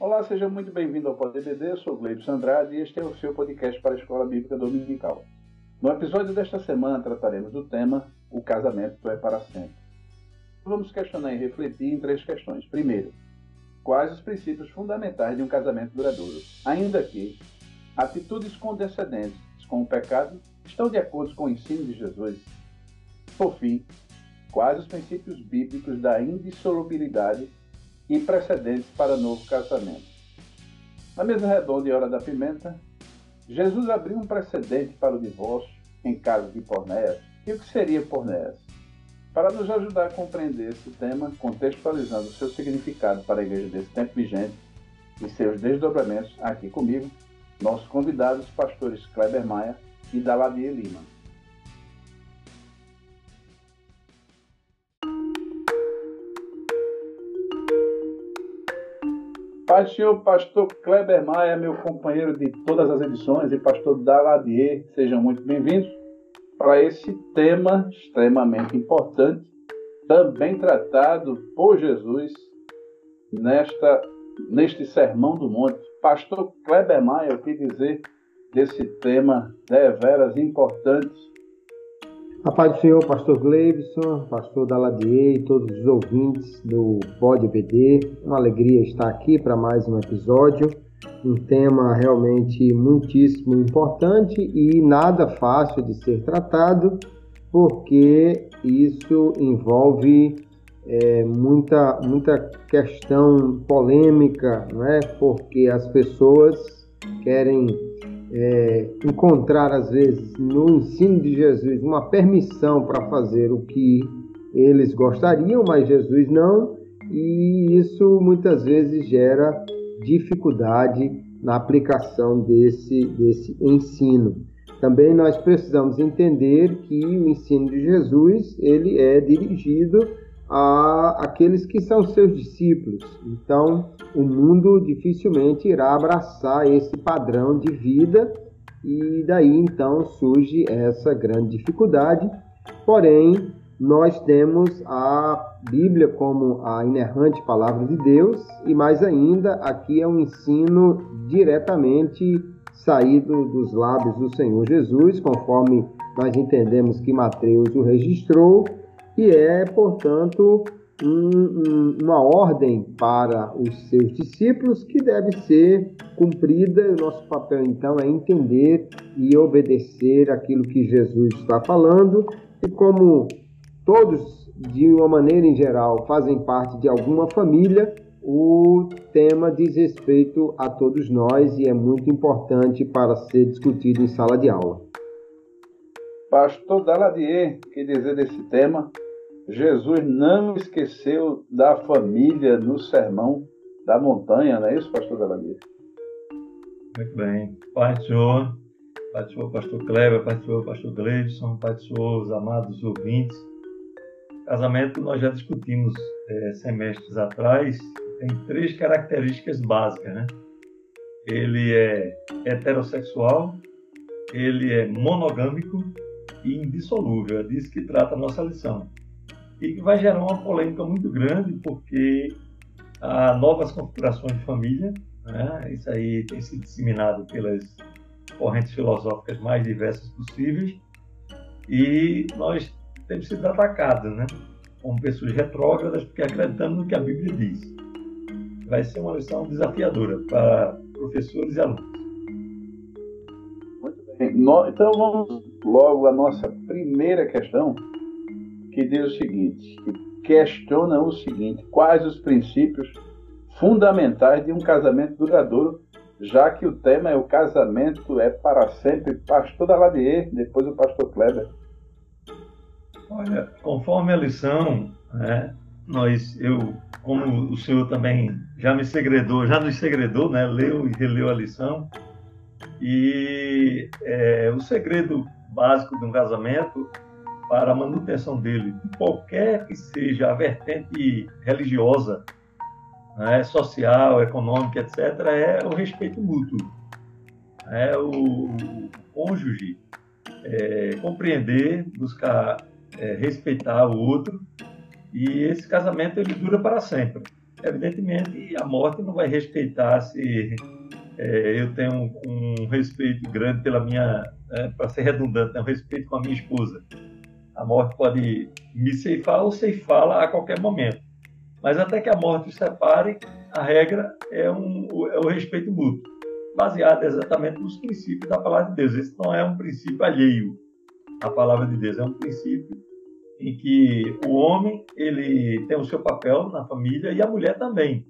Olá, seja muito bem-vindo ao PodBD, sou Gleibson Andrade e este é o seu podcast para a Escola Bíblica Dominical. No episódio desta semana trataremos do tema O casamento é para sempre. Vamos questionar e refletir em três questões. Primeiro, quais os princípios fundamentais de um casamento duradouro? Ainda que atitudes condescendentes com o pecado estão de acordo com o ensino de Jesus? Por fim, quais os princípios bíblicos da indissolubilidade e precedentes para novo casamento. Na mesa redonda e hora da pimenta, Jesus abriu um precedente para o divórcio em caso de pornéas. E o que seria pornéas? Para nos ajudar a compreender esse tema, contextualizando o seu significado para a igreja desse tempo vigente e seus desdobramentos, aqui comigo, nossos convidados, pastores Kleber Maia e Daladia Lima. Senhor, pastor Kleber Maia, meu companheiro de todas as edições, e pastor Daladier, sejam muito bem-vindos para esse tema extremamente importante, também tratado por Jesus nesta, neste Sermão do Monte. Pastor Kleber Maia, o que dizer desse tema deveras importante a paz do Senhor, pastor Gleibson, pastor Daladier e todos os ouvintes do Pod BD. Uma alegria estar aqui para mais um episódio. Um tema realmente muitíssimo importante e nada fácil de ser tratado, porque isso envolve é, muita, muita questão polêmica, não é? porque as pessoas querem é, encontrar, às vezes, no ensino de Jesus uma permissão para fazer o que eles gostariam, mas Jesus não, e isso muitas vezes gera dificuldade na aplicação desse, desse ensino. Também nós precisamos entender que o ensino de Jesus ele é dirigido a aqueles que são seus discípulos. Então, o mundo dificilmente irá abraçar esse padrão de vida e daí então surge essa grande dificuldade. Porém, nós temos a Bíblia como a inerrante palavra de Deus e mais ainda aqui é um ensino diretamente saído dos lábios do Senhor Jesus, conforme nós entendemos que Mateus o registrou e é, portanto, um, um, uma ordem para os seus discípulos que deve ser cumprida. O nosso papel, então, é entender e obedecer aquilo que Jesus está falando. E como todos, de uma maneira em geral, fazem parte de alguma família, o tema diz respeito a todos nós e é muito importante para ser discutido em sala de aula. Pastor Daladier, que dizer desse tema? Jesus não esqueceu da família no sermão da montanha, não é isso, pastor Deladir? Muito bem. Pai do Senhor, Pai do Senhor, pastor Kleber, Pai do Senhor, pastor Gleidson, Pai do Senhor, os amados ouvintes. Casamento nós já discutimos é, semestres atrás, tem três características básicas, né? Ele é heterossexual, ele é monogâmico e indissolúvel. É disso que trata a nossa lição e que vai gerar uma polêmica muito grande, porque há novas configurações de família, né? isso aí tem sido disseminado pelas correntes filosóficas mais diversas possíveis, e nós temos sido atacados, né? como pessoas retrógradas, porque acreditamos no que a Bíblia diz. Vai ser uma lição desafiadora para professores e alunos. Muito bem. Então vamos logo à nossa primeira questão, que diz o seguinte, que questiona o seguinte, quais os princípios fundamentais de um casamento duradouro, já que o tema é o casamento é para sempre. Pastor Daladier, depois o pastor Kleber. Olha, conforme a lição, né, nós, eu, como o senhor também já me segredou, já nos segredou, né, leu e releu a lição, e é, o segredo básico de um casamento para a manutenção dele, qualquer que seja a vertente religiosa, né, social, econômica, etc., é o respeito mútuo. É o, o cônjuge é, compreender, buscar é, respeitar o outro, e esse casamento ele dura para sempre. evidentemente a morte não vai respeitar se é, eu tenho um, um, respeito grande pela minha, é, para ser redundante, né, um respeito com a minha esposa. A morte pode me ceifar ou ceifá-la a qualquer momento. Mas até que a morte os separe, a regra é, um, é o respeito mútuo, baseado exatamente nos princípios da palavra de Deus. Esse não é um princípio alheio à palavra de Deus, é um princípio em que o homem ele tem o seu papel na família e a mulher também.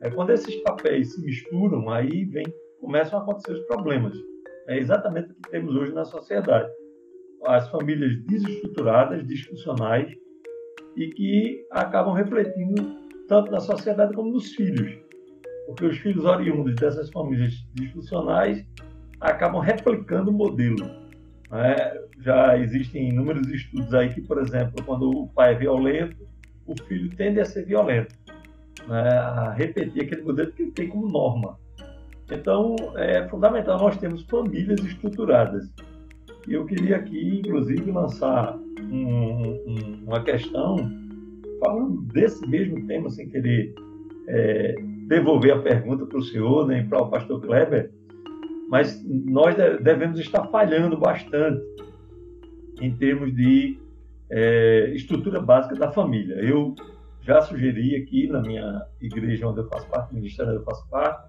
É quando esses papéis se misturam, aí vem, começam a acontecer os problemas. É exatamente o que temos hoje na sociedade. As famílias desestruturadas, disfuncionais e que acabam refletindo tanto na sociedade como nos filhos. Porque os filhos oriundos dessas famílias disfuncionais acabam replicando o modelo. É, já existem inúmeros estudos aí que, por exemplo, quando o pai é violento, o filho tende a ser violento né, a repetir aquele modelo que ele tem como norma. Então, é fundamental nós termos famílias estruturadas. E eu queria aqui, inclusive, lançar um, um, uma questão falando desse mesmo tema, sem querer é, devolver a pergunta para o senhor, nem para o pastor Kleber, mas nós devemos estar falhando bastante em termos de é, estrutura básica da família. Eu já sugeri aqui na minha igreja onde eu faço parte, ministério onde eu faço parte,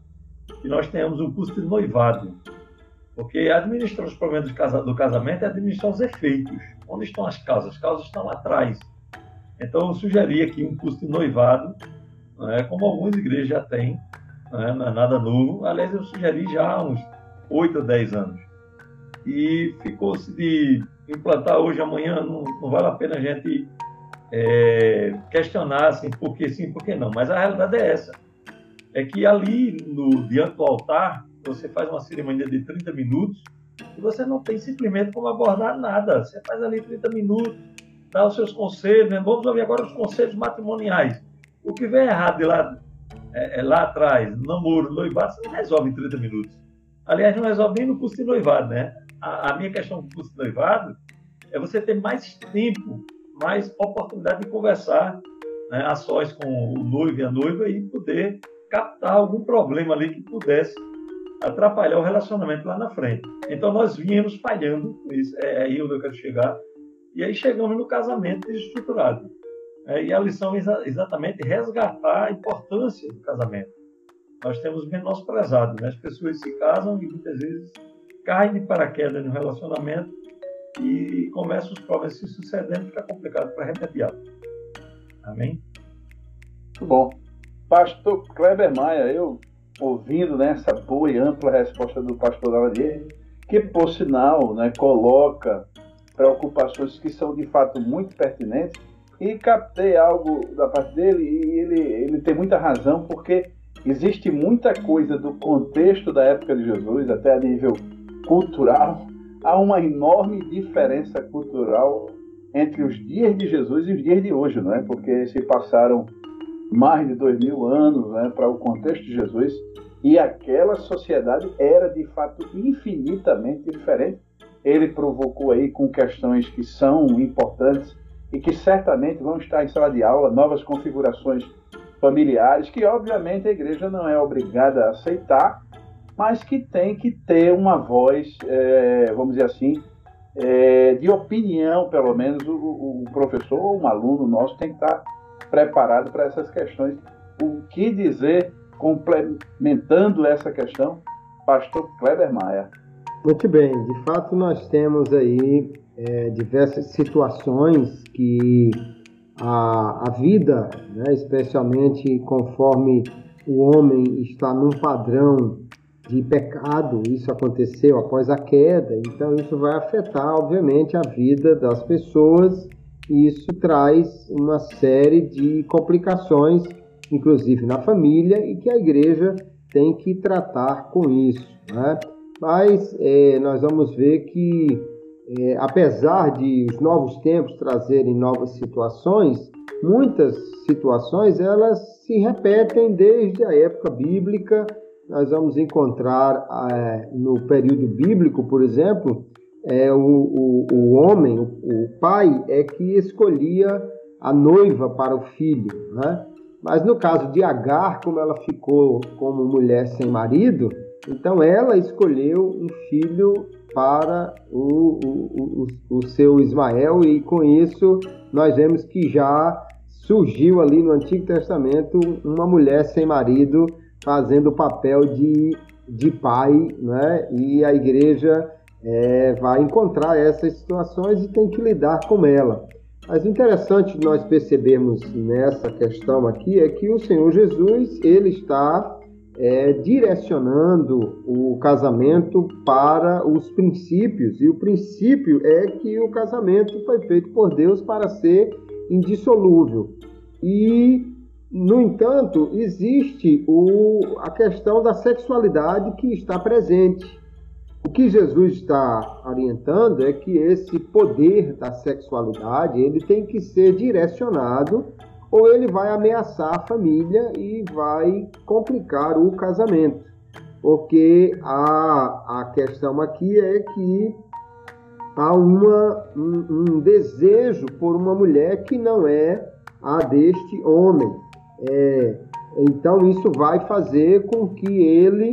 que nós tenhamos um curso de noivado. Porque administrar os problemas do casamento é administrar os efeitos. Onde estão as causas? As causas estão lá atrás. Então, eu sugeri aqui um curso de noivado, é, como algumas igrejas já têm, não é, não é nada novo. Aliás, eu sugeri já há uns 8 ou 10 anos. E ficou-se de implantar hoje, amanhã, não, não vale a pena a gente é, questionar assim, por que sim, por que não. Mas a realidade é essa. É que ali, no, diante do altar, você faz uma cerimônia de 30 minutos e você não tem simplesmente como abordar nada. Você faz ali 30 minutos, dá os seus conselhos. Né? Vamos ouvir agora os conselhos matrimoniais. O que vem errado de lá, é, é lá atrás, namoro, noivado, você não resolve em 30 minutos. Aliás, não resolve nem no curso de noivado, né? A, a minha questão do curso de noivado é você ter mais tempo mais oportunidade de conversar né, a sós com o noivo e a noiva e poder captar algum problema ali que pudesse atrapalhar o relacionamento lá na frente. Então nós viemos falhando, isso é aí onde eu quero chegar, e aí chegamos no casamento desestruturado. É, e a lição é exatamente resgatar a importância do casamento. Nós temos menosprezado, né? as pessoas se casam e muitas vezes caem de paraquedas no relacionamento e começam os problemas se sucedendo, fica complicado para remediar. Amém? Muito bom. Pastor Kleber Maia, eu ouvindo né, boa e ampla resposta do pastor Daladier, que por sinal né, coloca preocupações que são de fato muito pertinentes, e captei algo da parte dele, e ele, ele tem muita razão, porque existe muita coisa do contexto da época de Jesus, até a nível cultural, há uma enorme diferença cultural entre os dias de Jesus e os dias de hoje, não é? Porque se passaram mais de dois mil anos né, para o contexto de Jesus e aquela sociedade era de fato infinitamente diferente. Ele provocou aí com questões que são importantes e que certamente vão estar em sala de aula, novas configurações familiares, que obviamente a igreja não é obrigada a aceitar, mas que tem que ter uma voz, é, vamos dizer assim, é, de opinião, pelo menos o, o professor ou um aluno nosso tem que estar preparado para essas questões. O que dizer, complementando essa questão, pastor Kleber Maia. Muito bem, de fato nós temos aí é, diversas situações que a, a vida, né, especialmente conforme o homem está num padrão de pecado, isso aconteceu após a queda, então isso vai afetar, obviamente, a vida das pessoas isso traz uma série de complicações, inclusive na família, e que a igreja tem que tratar com isso. Né? Mas é, nós vamos ver que, é, apesar de os novos tempos trazerem novas situações, muitas situações elas se repetem desde a época bíblica nós vamos encontrar é, no período bíblico, por exemplo, é, o, o, o homem, o, o, pai, é que escolhia a noiva para o filho. Né? Mas no caso de Agar, como ela ficou como mulher sem marido, então ela escolheu um filho para o, o, o, o seu Ismael, e com isso nós vemos que já surgiu ali no Antigo Testamento uma mulher sem marido fazendo o papel de, de pai, né? e a igreja é, vai encontrar essas situações e tem que lidar com ela. Mas interessante nós percebemos nessa questão aqui é que o Senhor Jesus ele está é, direcionando o casamento para os princípios. E o princípio é que o casamento foi feito por Deus para ser indissolúvel. E no entanto existe o, a questão da sexualidade que está presente o que Jesus está orientando é que esse poder da sexualidade ele tem que ser direcionado ou ele vai ameaçar a família e vai complicar o casamento. Porque a, a questão aqui é que há uma, um, um desejo por uma mulher que não é a deste homem. É, então isso vai fazer com que ele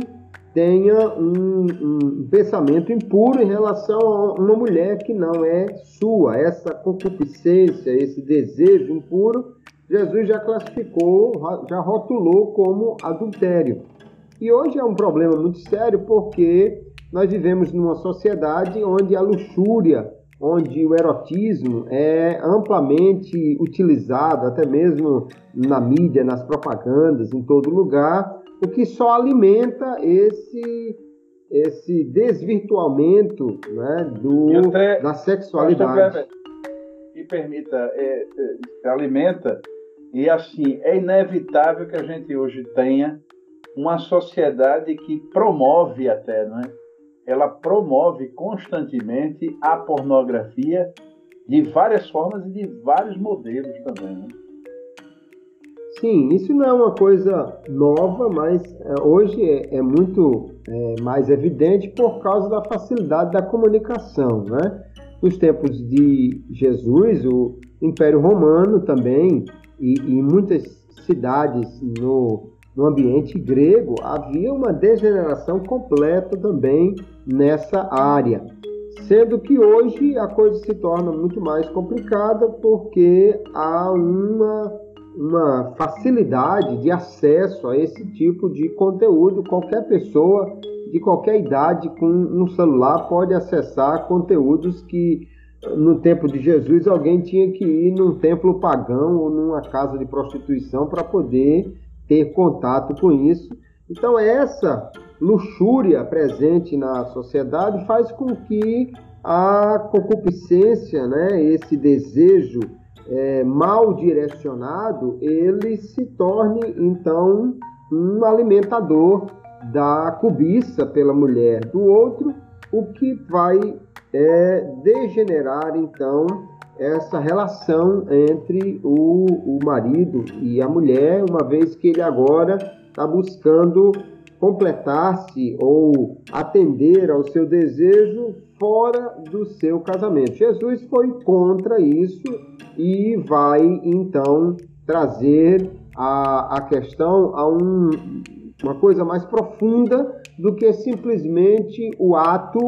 tenha um, um, pensamento impuro em relação a uma mulher que não é sua. Essa concupiscência, esse desejo impuro, Jesus já classificou, já rotulou como adultério. E hoje é um problema muito sério porque nós vivemos numa sociedade onde a luxúria, onde o erotismo é amplamente utilizado, até mesmo na mídia, nas propagandas, em todo lugar, o que só alimenta esse esse desvirtuamento né, do, até, da sexualidade. Me permita, é, é, alimenta, e assim, é inevitável que a gente hoje tenha uma sociedade que promove até, não é? Ela promove constantemente a pornografia de várias formas e de vários modelos também. Né? Sim, isso não é uma coisa nova, mas é, hoje é, é muito é, mais evidente por causa da facilidade da comunicação. Né? Nos tempos de Jesus, o Império Romano também, e, em muitas cidades no, no ambiente grego, havia uma degeneração completa também nessa área. Sendo que hoje a coisa se torna muito mais complicada porque há uma uma facilidade de acesso a esse tipo de conteúdo. Qualquer pessoa de qualquer idade com um celular pode acessar conteúdos que no tempo de Jesus alguém tinha que ir num templo pagão ou numa casa de prostituição para poder ter contato com isso. Então essa luxúria presente na sociedade faz com que a concupiscência, né, esse desejo é, mal direcionado, ele se torne então um alimentador da cobiça pela mulher do outro, o que vai é, degenerar então essa relação entre o, o marido e a mulher, uma vez que ele agora está buscando completar-se ou atender ao seu desejo fora do seu casamento. Jesus foi contra isso e vai então trazer a, a questão a um, uma coisa mais profunda do que simplesmente o ato,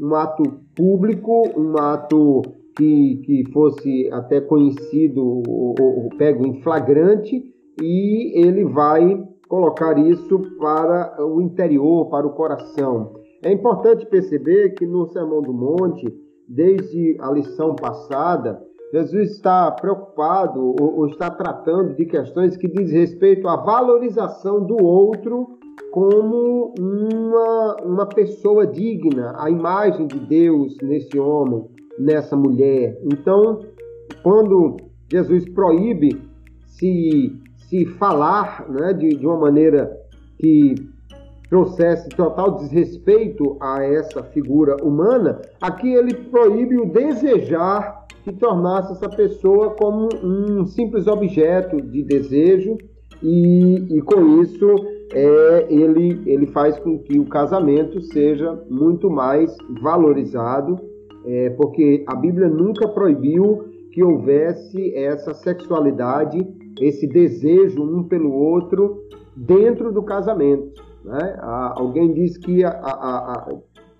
um ato público, um ato que, que fosse até conhecido ou, ou pego em flagrante, e ele vai colocar isso para o interior, para o coração. É importante perceber que no Sermão do Monte, desde a lição passada, Jesus está preocupado ou, ou está tratando de questões que diz respeito à valorização do outro como uma, uma pessoa digna, a imagem de Deus nesse homem, nessa mulher. Então, quando Jesus proíbe se, se falar né, de, de uma maneira que trouxesse total desrespeito a essa figura humana, aqui ele proíbe o desejar que tornasse essa pessoa como um simples objeto de desejo e, e com isso é, ele, ele faz com que o casamento seja muito mais valorizado, é, porque a Bíblia nunca proibiu que houvesse essa sexualidade esse desejo um pelo outro dentro do casamento. Né? alguém diz que a, a,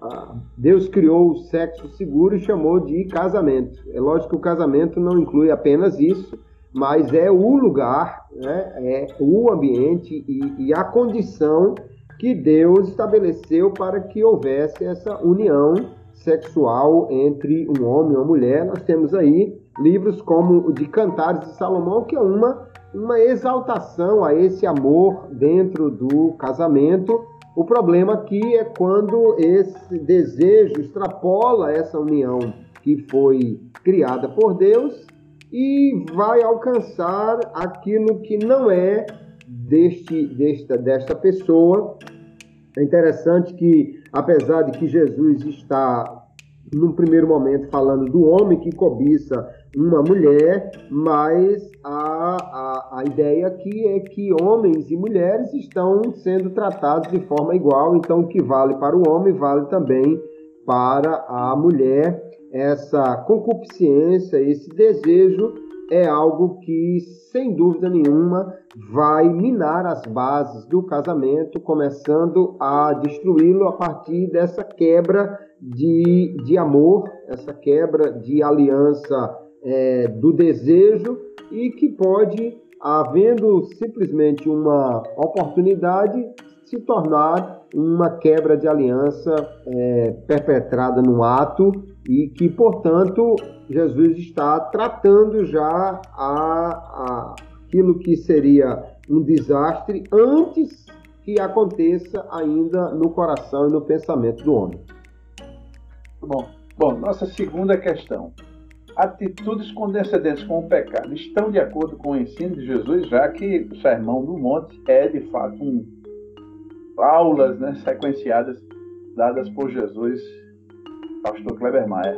a, Deus criou o sexo seguro e chamou de casamento. É lógico que o casamento não inclui apenas isso, mas é o lugar, né? é o ambiente e, e a condição que Deus estabeleceu para que houvesse essa união sexual entre um homem e uma mulher. Nós temos aí livros como o de Cantares de Salomão, que é uma, uma exaltação a esse amor dentro do casamento. O problema aqui é quando esse desejo extrapola essa união que foi criada por Deus e vai alcançar aquilo que não é deste, desta, desta pessoa. É interessante que, apesar de que Jesus está, num primeiro momento, falando do homem que cobiça uma mulher, mas a, a, a ideia aqui é que homens e mulheres estão sendo tratados de forma igual, então o que vale para o homem vale também para a mulher. Essa concupiscência, esse desejo é algo que, sem dúvida nenhuma, vai minar as bases do casamento, começando a destruí-lo a partir dessa quebra de, de amor, essa quebra de aliança é, do desejo e que pode, havendo simplesmente uma oportunidade, se tornar uma quebra de aliança é, perpetrada no ato e que, portanto, Jesus está tratando já a, a, aquilo que seria um desastre antes que aconteça ainda no coração e no pensamento do homem. Bom, bom nossa segunda questão atitudes condescendentes com o pecado estão de acordo com o ensino de Jesus, já que o Sermão do Monte é de fato um, aulas né, sequenciadas dadas por Jesus, pastor Kleber Maia.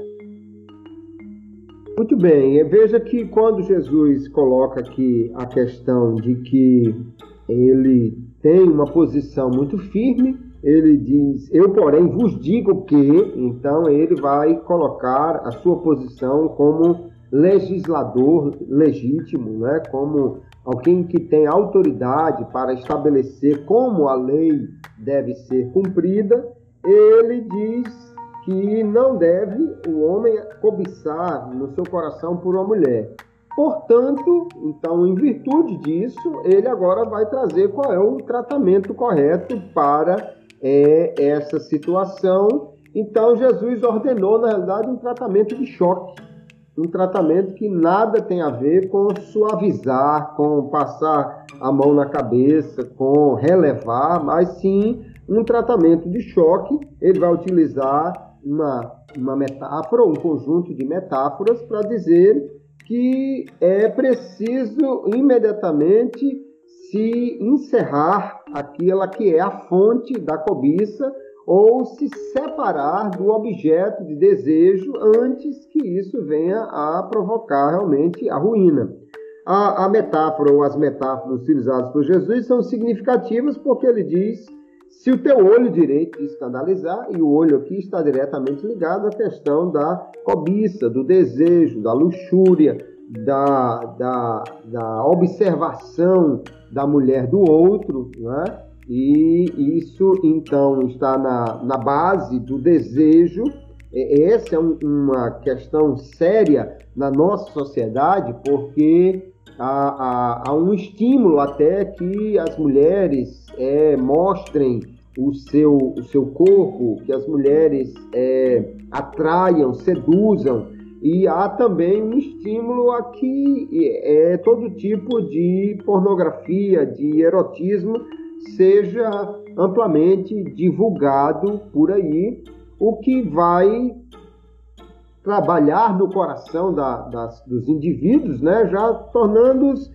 Muito bem, veja que quando Jesus coloca aqui a questão de que ele tem uma posição muito firme, ele diz: Eu, porém, vos digo que. Então, ele vai colocar a sua posição como legislador legítimo, né? como alguém que tem autoridade para estabelecer como a lei deve ser cumprida. Ele diz que não deve o homem cobiçar no seu coração por uma mulher. Portanto, então, em virtude disso, ele agora vai trazer qual é o tratamento correto para é, essa situação. Então, Jesus ordenou, na realidade, um tratamento de choque. Um tratamento que nada tem a ver com suavizar, com passar a mão na cabeça, com relevar, mas sim um tratamento de choque. Ele vai utilizar uma, uma metáfora, um conjunto de metáforas para dizer que é preciso imediatamente se encerrar aquela que é a fonte da cobiça ou se separar do objeto de desejo antes que isso venha a provocar realmente a ruína. A, a metáfora ou as metáforas utilizadas por Jesus são significativas porque ele diz se o teu olho direito te escandalizar, e o olho aqui está diretamente ligado à questão da cobiça, do desejo, da luxúria, da, da, da observação da mulher do outro, né? E isso então está na, na base do desejo. Essa é um, uma questão séria na nossa sociedade, porque há, há, há um estímulo até que as mulheres é, mostrem o seu, o seu corpo, que as mulheres é, atraiam, seduzam e há também um estímulo a que é, todo tipo de pornografia, de erotismo, seja amplamente divulgado por aí, o que vai trabalhar no coração da, das, dos indivíduos, né, já tornando-os,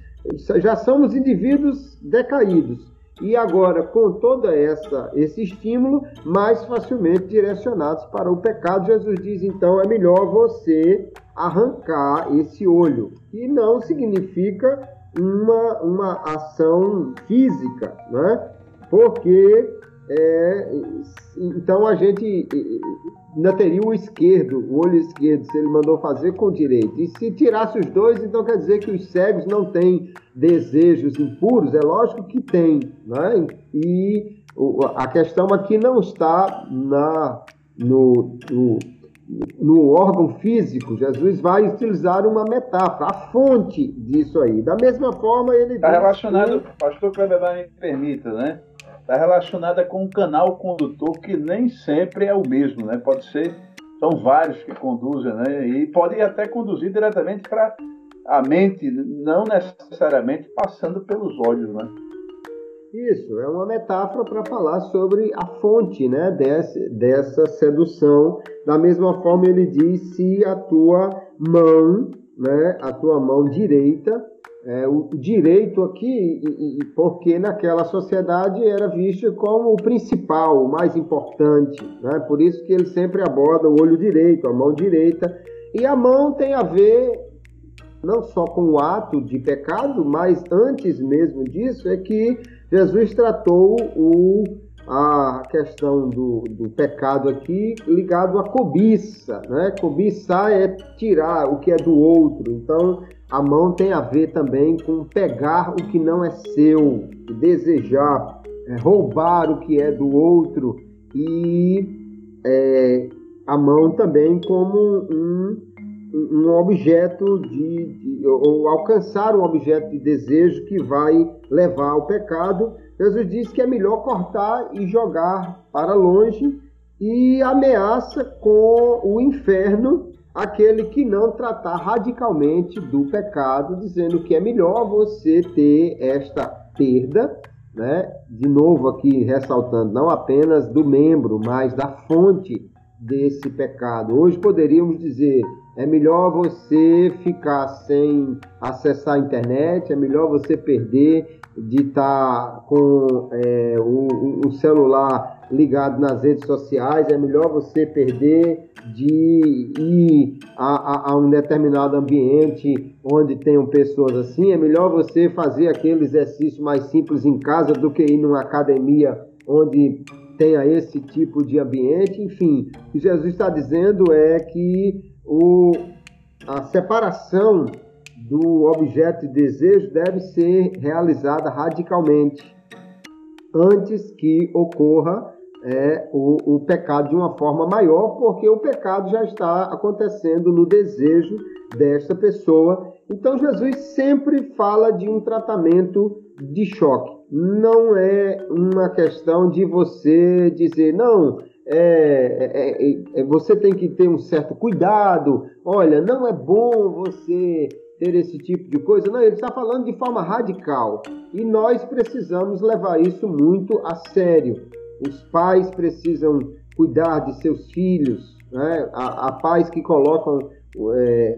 já somos indivíduos decaídos. E agora com toda essa esse estímulo mais facilmente direcionados para o pecado, Jesus diz então é melhor você arrancar esse olho, e não significa uma, uma ação física, né? Porque é, então a gente ainda teria o esquerdo, o olho esquerdo, se ele mandou fazer com o direito. E se tirasse os dois, então quer dizer que os cegos não têm desejos impuros? É lógico que tem, né? E a questão aqui não está na, no, no, no órgão físico. Jesus vai utilizar uma metáfora, a fonte disso aí. Da mesma forma, ele. Está relacionado, que... pastor Kleber me permita, né? está relacionada com um canal condutor que nem sempre é o mesmo, né? Pode ser, são vários que conduzem, né? E pode até conduzir diretamente para a mente, não necessariamente passando pelos olhos, né? Isso, é uma metáfora para falar sobre a fonte né, desse, dessa sedução. Da mesma forma, ele diz: se a tua mão, né, a tua mão direita, é, o direito aqui, porque naquela sociedade era visto como o principal, o mais importante. Né? Por isso que ele sempre aborda o olho direito, a mão direita. E a mão tem a ver não só com o ato de pecado, mas antes mesmo disso, é que Jesus tratou o, a questão do, do pecado aqui ligado à cobiça. Né? Cobiçar é tirar o que é do outro. Então, a mão tem a ver também com pegar o que não é seu, desejar, é, roubar o que é do outro e é, a mão também como um, um objeto de, de, ou alcançar um objeto de desejo que vai levar ao pecado. Jesus diz que é melhor cortar e jogar para longe e ameaça com o inferno aquele que não tratar radicalmente do pecado, dizendo que é melhor você ter esta perda, né? De novo aqui ressaltando, não apenas do membro, mas da fonte desse pecado. Hoje poderíamos dizer, é melhor você ficar sem acessar a internet, é melhor você perder de estar tá com é, o, o, celular ligado nas redes sociais, é melhor você perder de ir a, a, a, um determinado ambiente onde tenham pessoas assim, é melhor você fazer aquele exercício mais simples em casa do que ir numa academia onde tenha esse tipo de ambiente. Enfim, o que Jesus está dizendo é que o, a separação do objeto de desejo deve ser realizada radicalmente antes que ocorra é, o, o pecado de uma forma maior, porque o pecado já está acontecendo no desejo desta pessoa. Então Jesus sempre fala de um tratamento de choque. Não é uma questão de você dizer, não, é, é, é, você tem que ter um certo cuidado. Olha, não é bom você ter esse tipo de coisa. Não, ele está falando de forma radical. E nós precisamos levar isso muito a sério. Os pais precisam cuidar de seus filhos. Né? Há, há pais que colocam é,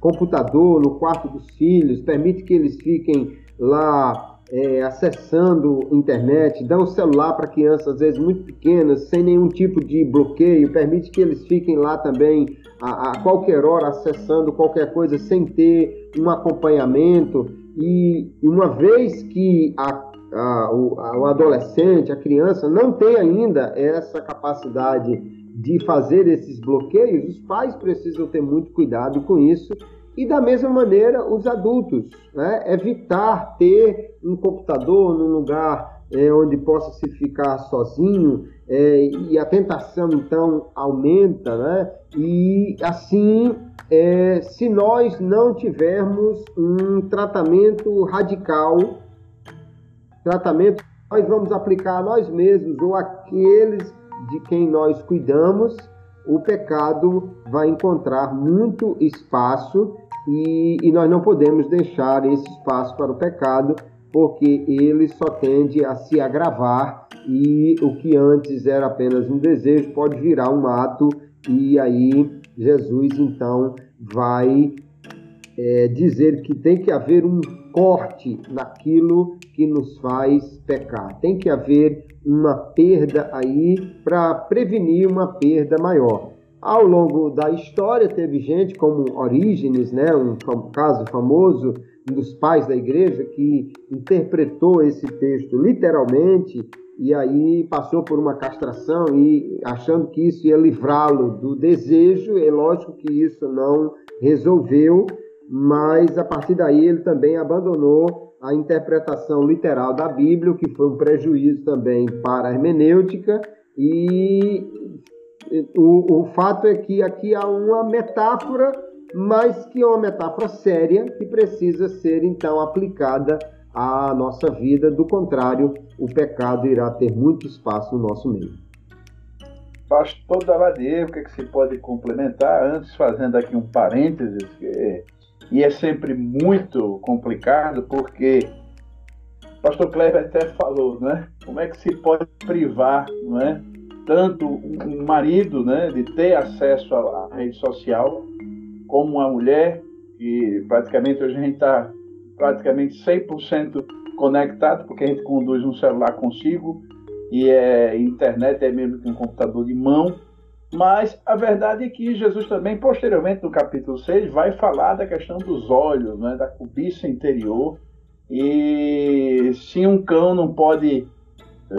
computador no quarto dos filhos, permite que eles fiquem lá é, acessando internet, dão celular para crianças às vezes muito pequenas, sem nenhum tipo de bloqueio, permite que eles fiquem lá também a, a qualquer hora acessando qualquer coisa sem ter um acompanhamento. E uma vez que a, a, o, a, o adolescente, a criança, não tem ainda essa capacidade de fazer esses bloqueios, os pais precisam ter muito cuidado com isso e da mesma maneira, os adultos, né? evitar ter um computador num lugar é, onde possa se ficar sozinho, é, e a tentação então aumenta, né? e assim, é, se nós não tivermos um tratamento radical, tratamento nós vamos aplicar a nós mesmos ou aqueles de quem nós cuidamos, o pecado vai encontrar muito espaço e, e nós não podemos deixar esse espaço para o pecado, porque ele só tende a se agravar e o que antes era apenas um desejo pode virar um ato, e aí Jesus então vai é, dizer que tem que haver um corte naquilo que nos faz pecar. Tem que haver uma perda aí para prevenir uma perda maior. Ao longo da história, teve gente como Orígenes, né, um caso famoso, um dos pais da igreja, que interpretou esse texto literalmente e aí passou por uma castração e achando que isso ia livrá-lo do desejo, é lógico que isso não resolveu, mas a partir daí ele também abandonou a interpretação literal da Bíblia, o que foi um prejuízo também para a hermenêutica, e o, o fato é que aqui há uma metáfora, mas que é uma metáfora séria, que precisa ser então aplicada à nossa vida, do contrário, o pecado irá ter muito espaço no nosso meio. Pastor Daladier, o que, é que se pode complementar? Antes, fazendo aqui um parênteses, que, e é sempre muito complicado, porque o pastor Kleber até falou, né? Como é que se pode privar, não é? Tanto um marido, né, de ter acesso à rede social, como uma mulher, e praticamente hoje a gente está praticamente 100% conectado, porque a gente conduz um celular consigo e é internet é mesmo que um computador de mão. Mas a verdade é que Jesus também, posteriormente no capítulo 6, vai falar da questão dos olhos, né, da cobiça interior. E se um cão não pode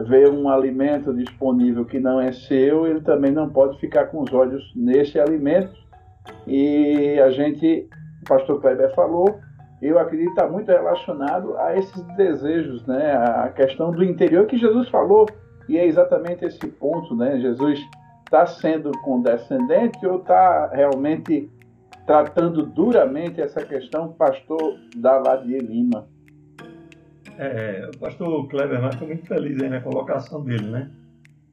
ver um alimento disponível que não é seu, ele também não pode ficar com os olhos nesse alimento. E a gente, o pastor Kleber falou, eu acredito está muito relacionado a esses desejos, né? A questão do interior que Jesus falou, e é exatamente esse ponto, né? Jesus está sendo condescendente ou está realmente tratando duramente essa questão, pastor Daladier Lima? É, o pastor Kleber Marques foi muito feliz aí na colocação dele, né?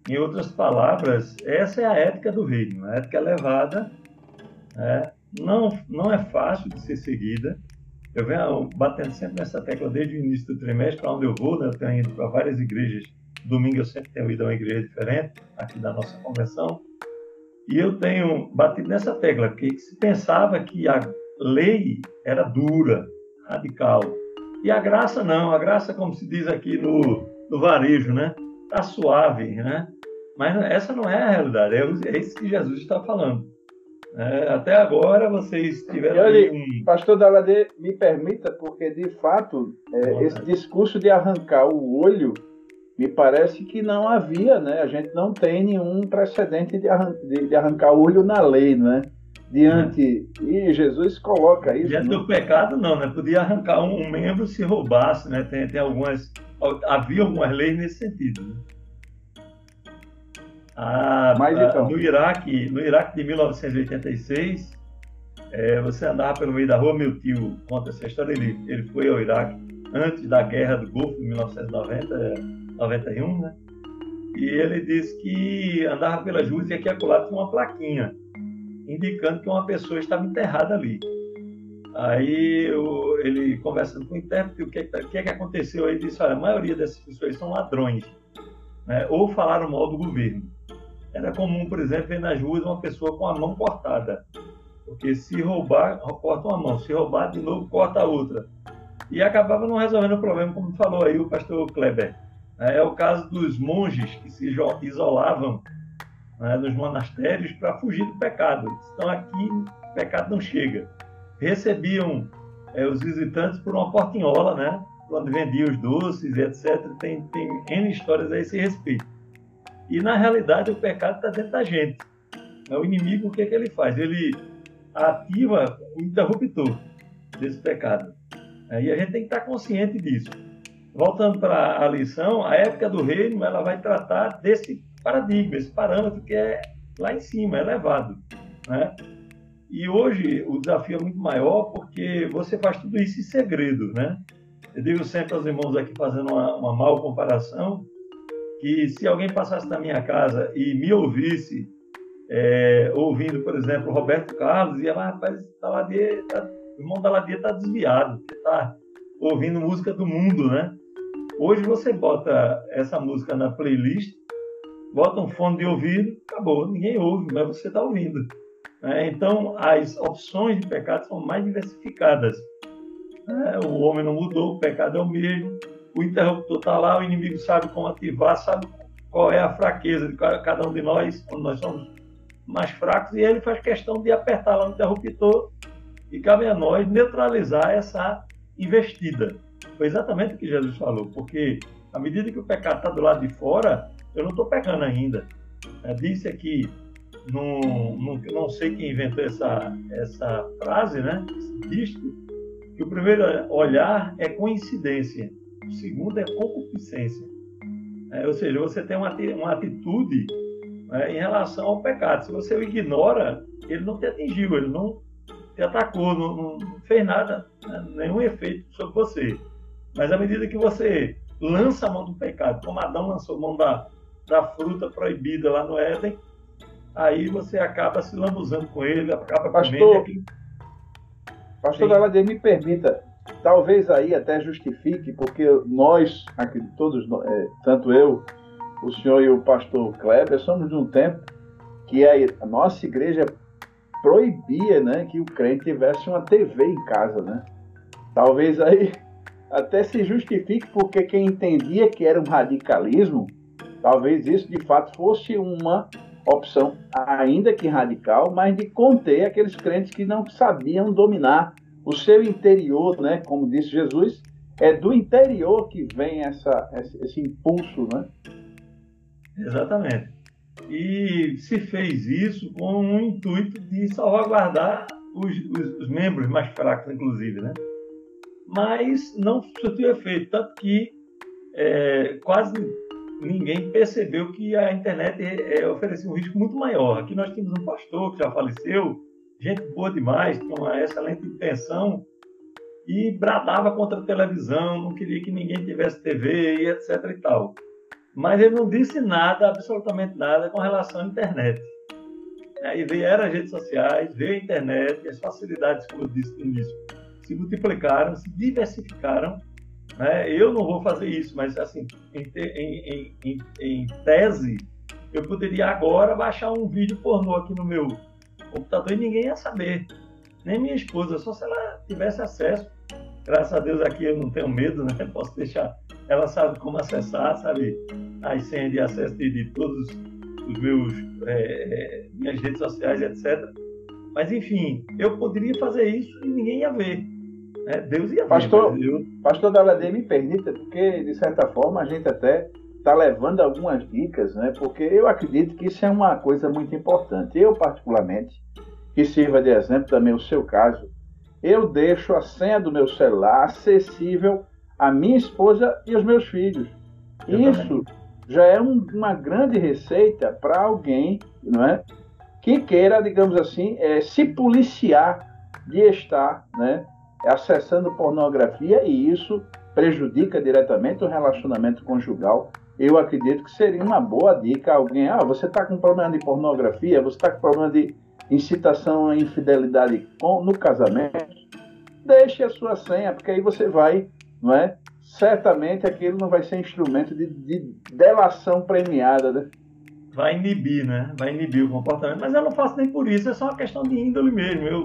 Em outras palavras, essa é a ética do reino, a ética elevada, né? não, não é fácil de ser seguida, eu venho batendo sempre nessa tecla desde o início do trimestre, para onde eu vou, né? eu tenho ido para várias igrejas. Domingo eu sempre tenho ido a uma igreja diferente, aqui da nossa convenção. E eu tenho batido nessa tecla, que se pensava que a lei era dura, radical. E a graça não, a graça, como se diz aqui no, no varejo, né? Está suave, né? Mas essa não é a realidade, é, é isso que Jesus está falando. É, até agora vocês tiveram. Olha, um... Pastor Dalade, me permita, porque de fato, é, esse discurso de arrancar o olho, me parece que não havia, né? A gente não tem nenhum precedente de, arran de, de arrancar o olho na lei, né? Diante. E Jesus coloca isso. Diante do pecado, não, né? Podia arrancar um, um membro se roubasse, né? Tem, tem algumas. Havia algumas leis nesse sentido. Né? Ah, Mas, ah, então. no, Iraque, no Iraque de 1986, é, você andava pelo meio da rua, meu tio conta essa história, ele, ele foi ao Iraque antes da Guerra do Golfo, em 1990, 91, né? E ele disse que andava pelas ruas e aqui acolá tinha uma plaquinha indicando que uma pessoa estava enterrada ali. Aí eu, ele conversando com o intérprete, o que, o que, é que aconteceu? Ele disse, olha, a maioria dessas pessoas são ladrões, né? ou falaram mal do governo. Era comum, por exemplo, ver nas ruas uma pessoa com a mão cortada. Porque se roubar, corta uma mão. Se roubar, de novo, corta a outra. E acabava não resolvendo o problema, como falou aí o pastor Kleber. É, é o caso dos monges que se isolavam né, nos monastérios para fugir do pecado. Então aqui o pecado não chega. Recebiam é, os visitantes por uma portinhola, né? Quando vendiam os doces etc. Tem, tem N histórias a esse respeito. E na realidade o pecado está dentro da gente. É o inimigo, o que, é que ele faz? Ele ativa o interruptor desse pecado. E a gente tem que estar consciente disso. Voltando para a lição, a época do reino ela vai tratar desse paradigma, esse parâmetro que é lá em cima, é elevado. Né? E hoje o desafio é muito maior porque você faz tudo isso em segredo. Né? Eu digo sempre aos irmãos aqui, fazendo uma, uma mal comparação, que se alguém passasse na minha casa e me ouvisse é, ouvindo, por exemplo, Roberto Carlos, ia, mas rapaz, Daladier, tá, o irmão Daladier está desviado, está ouvindo música do mundo, né? Hoje você bota essa música na playlist, bota um fone de ouvido, acabou, ninguém ouve, mas você está ouvindo. Né? Então, as opções de pecado são mais diversificadas. Né? O homem não mudou, o pecado é o mesmo, o interruptor está lá, o inimigo sabe como ativar, sabe qual é a fraqueza de cada um de nós, quando nós somos mais fracos, e ele faz questão de apertar lá no interruptor e cabe a nós neutralizar essa investida. Foi exatamente o que Jesus falou, porque À medida que o pecado está do lado de fora, eu não estou pecando ainda. Disse aqui, num, num, não sei quem inventou essa, essa frase, né? Esse que o primeiro olhar é coincidência, o segundo é concupiscência. É, ou seja, você tem uma, uma atitude é, em relação ao pecado. Se você o ignora, ele não te atingiu, ele não te atacou, não, não fez nada, né, nenhum efeito sobre você. Mas à medida que você lança a mão do pecado, como Adão lançou a mão da, da fruta proibida lá no Éden, aí você acaba se lambuzando com ele, acaba Pastor, comendo. Pastor Daladir, me permita, talvez aí até justifique, porque nós, aqui, todos, é, tanto eu, o senhor e o pastor Kleber, somos de um tempo que a, a nossa igreja proibia né, que o crente tivesse uma TV em casa. Né? Talvez aí até se justifique, porque quem entendia que era um radicalismo, talvez isso de fato fosse uma opção, ainda que radical, mas de conter aqueles crentes que não sabiam dominar o seu interior, né? Como disse Jesus, é do interior que vem essa, esse impulso, né? Exatamente. E se fez isso com o intuito de salvaguardar os, os, os membros mais fracos, inclusive, né? Mas não surtiu efeito, tanto que é, quase ninguém percebeu que a internet é, oferecia um risco muito maior. Aqui nós tínhamos um pastor que já faleceu, gente boa demais, tinha uma excelente intenção e bradava contra a televisão, não queria que ninguém tivesse TV e etc e tal. Mas ele não disse nada, absolutamente nada, com relação à internet. Aí vieram as redes sociais, veio a internet, as facilidades, como eu disse no início, se multiplicaram, se diversificaram né? Eu não vou fazer isso, mas assim, em, em, em, em, tese, eu poderia agora baixar um vídeo pornô aqui no meu computador e ninguém ia saber. Nem minha esposa, só se ela tivesse acesso. Graças a Deus aqui eu não tenho medo, né? Posso deixar. Ela sabe como acessar, sabe as senhas de acesso de, de todos os meus é, é minhas redes sociais, etc. Mas enfim, eu poderia fazer isso e ninguém ia ver. É, Deus ia pastor, ver, pastor Daladê, me permita, porque de certa forma a gente até está levando algumas dicas, né? Porque eu acredito que isso é uma coisa muito importante. Eu, particularmente, que sirva de exemplo também o seu caso, eu deixo a senha do meu celular acessível à minha esposa e aos meus filhos. Eu isso também. já é um, uma grande receita para alguém, não é? Que queira, digamos assim, é, se policiar de estar, né? Acessando pornografia e isso prejudica diretamente o relacionamento conjugal. Eu acredito que seria uma boa dica alguém, ah, você está com problema de pornografia, você está com problema de incitação à infidelidade no casamento, deixe a sua senha, porque aí você vai, não é? Certamente aquilo não vai ser instrumento de, de delação premiada, né? Vai inibir, né? Vai inibir o comportamento. Mas eu não faço nem por isso, é só uma questão de índole mesmo. Eu,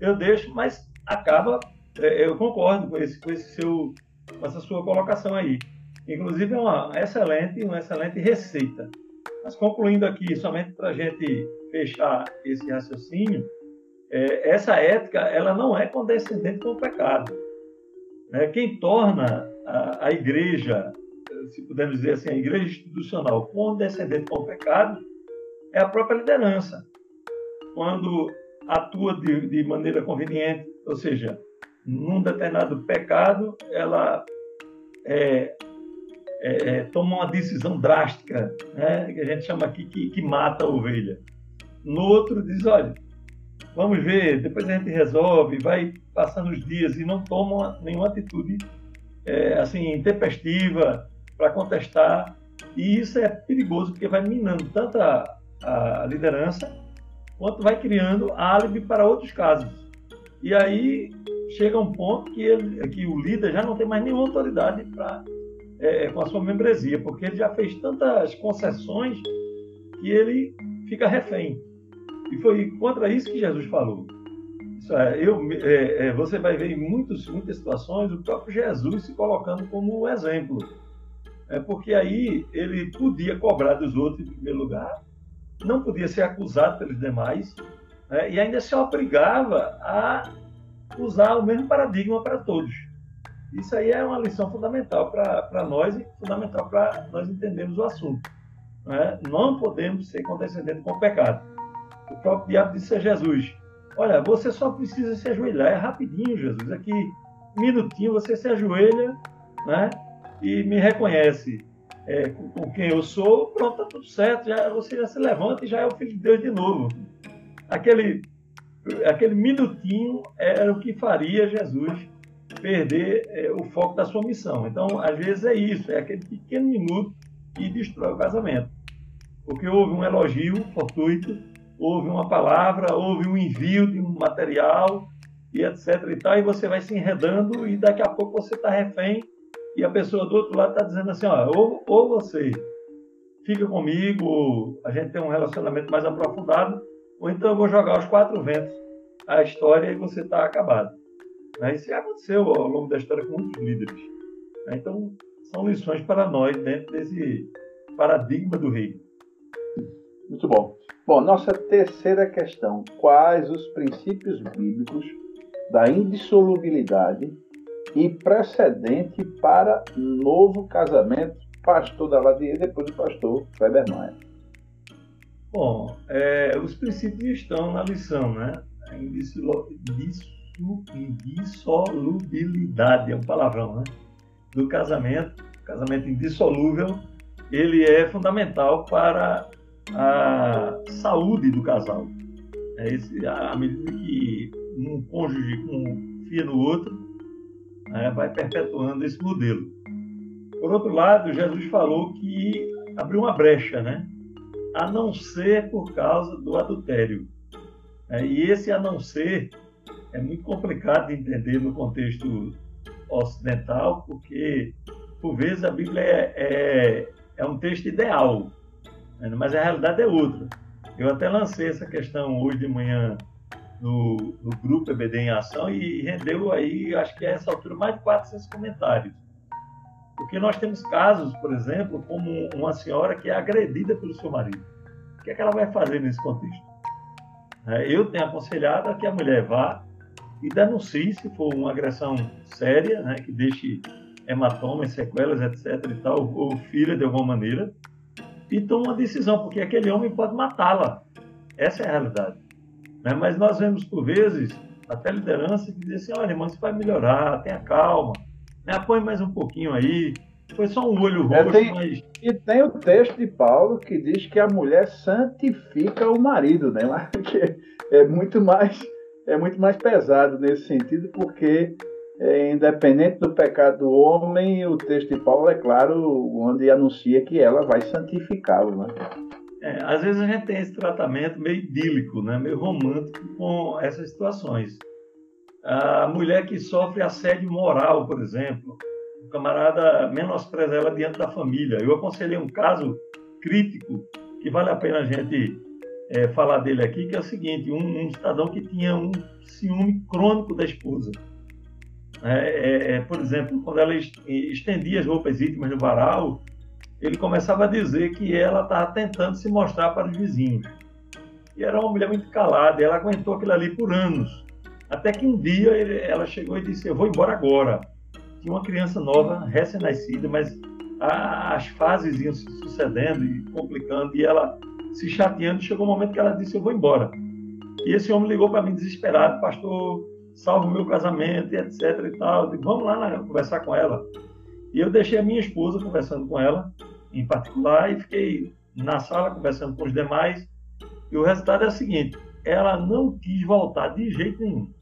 eu deixo, mas acaba, é, eu concordo com, esse, com, esse seu, com essa sua colocação aí. Inclusive é uma excelente, uma excelente receita. Mas concluindo aqui, somente para a gente fechar esse raciocínio, é, essa ética ela não é condescendente com o pecado. Né? Quem torna a, a igreja, se pudermos dizer assim, a igreja institucional condescendente com o pecado, é a própria liderança. Quando atua de, de maneira conveniente, ou seja, num determinado pecado, ela é, é, é, toma uma decisão drástica, né, que a gente chama aqui que, que mata a ovelha. No outro diz, olha, vamos ver, depois a gente resolve, vai passando os dias e não toma nenhuma atitude é, assim intempestiva para contestar. E isso é perigoso porque vai minando tanto a, a liderança quanto vai criando álibi para outros casos. E aí chega um ponto que, ele, que o líder já não tem mais nenhuma autoridade para é, é, com a sua membresia, porque ele já fez tantas concessões que ele fica refém. E foi contra isso que Jesus falou. É, eu, é, é, você vai ver em muitos, muitas situações o próprio Jesus se colocando como exemplo. É porque aí ele podia cobrar dos outros em primeiro lugar, não podia ser acusado pelos demais né, e ainda se obrigava a usar o mesmo paradigma para todos. Isso aí é uma lição fundamental para nós e fundamental para nós entendermos o assunto. Não, é? não podemos ser condescendentes com o pecado. O próprio diabo disse a Jesus: Olha, você só precisa se ajoelhar, é rapidinho, Jesus. Aqui, minutinho, você se ajoelha né? e me reconhece é, com, com, quem eu sou, pronto, tá tudo certo. Já, você já se levanta e já é o Filho de Deus de novo. Aquele, aquele minutinho era o que faria Jesus perder é, o foco da sua missão. Então, às vezes é isso, é aquele pequeno minuto que destrói o casamento. Porque houve um elogio fortuito, houve uma palavra, houve um envio de um material e etc e tal, e você vai se enredando e daqui a pouco você está refém e a pessoa do outro lado está dizendo assim, ó, ou, ou você fica comigo, a gente tem um relacionamento mais aprofundado, ou então eu vou jogar os quatro ventos a história e você está acabado. Né? Isso já aconteceu ao longo da história com muitos líderes. Né? Então, são lições para nós dentro desse paradigma do reino. Muito bom. Bom, nossa terceira questão: quais os princípios bíblicos da indissolubilidade e precedente para novo casamento? Pastor da Ladier, depois do pastor Weber Maia. Bom, é, os princípios estão na lição, né? A indissolubilidade é um palavrão, né? Do casamento, casamento indissolúvel, ele é fundamental para a saúde do casal. É esse, à medida que um cônjuge confia no outro, né, vai perpetuando esse modelo. Por outro lado, Jesus falou que abriu uma brecha, né? A não ser por causa do adultério. É, e esse a não ser é muito complicado de entender no contexto ocidental, porque por vezes a Bíblia é, é, é um texto ideal, né? mas a realidade é outra. Eu até lancei essa questão hoje de manhã no, no grupo EBD em Ação e rendeu aí, acho que a essa altura, mais de 400 comentários. Porque nós temos casos, por exemplo, como uma senhora que é agredida pelo seu marido. O que é que ela vai fazer nesse contexto? É, eu tenho aconselhado que a mulher vá e denuncie se for uma agressão séria, né, que deixe hematomas, sequelas, etc. e tal, ou filha de alguma maneira, e tome uma decisão, porque aquele homem pode matá-la. Essa é a realidade. Né? Mas nós vemos, por vezes, até liderança que diz assim, olha, irmão, isso vai melhorar, tenha calma, né? apoie mais um pouquinho aí, foi só um olho é, roxo, é, tem, mas... E tem o texto de Paulo que diz que a mulher santifica o marido, né? Que é muito mais, é muito mais pesado nesse sentido, porque é, independente do pecado do homem, o texto de Paulo é claro, onde anuncia que ela vai santificá-lo, né? É, às vezes a gente tem esse tratamento meio idílico, né, meio romântico com essas situações. A mulher que sofre assédio moral, por exemplo, o camarada menospreza ela diante da família. Eu aconselhei um caso crítico que vale a pena a gente é, falar dele aqui, que é o seguinte: um, um cidadão que tinha um ciúme crônico da esposa. É, é, é por exemplo, quando ela estendia as roupas íntimas no varal, ele começava a dizer que ela estava tentando se mostrar para os vizinhos. E era uma mulher muito calada, e ela aguentou aquilo ali por anos. Até que um dia ele, ela chegou e disse: Eu vou embora agora. Tinha uma criança nova, recém-nascida, mas a, as fases iam se sucedendo e complicando, e ela se chateando. Chegou um momento que ela disse: Eu vou embora. E esse homem ligou para mim desesperado: Pastor, salve o meu casamento e etc. e tal. Eu disse, Vamos lá conversar com ela. E eu deixei a minha esposa conversando com ela, em particular, e fiquei na sala conversando com os demais. E o resultado é o seguinte: ela não quis voltar de jeito nenhum.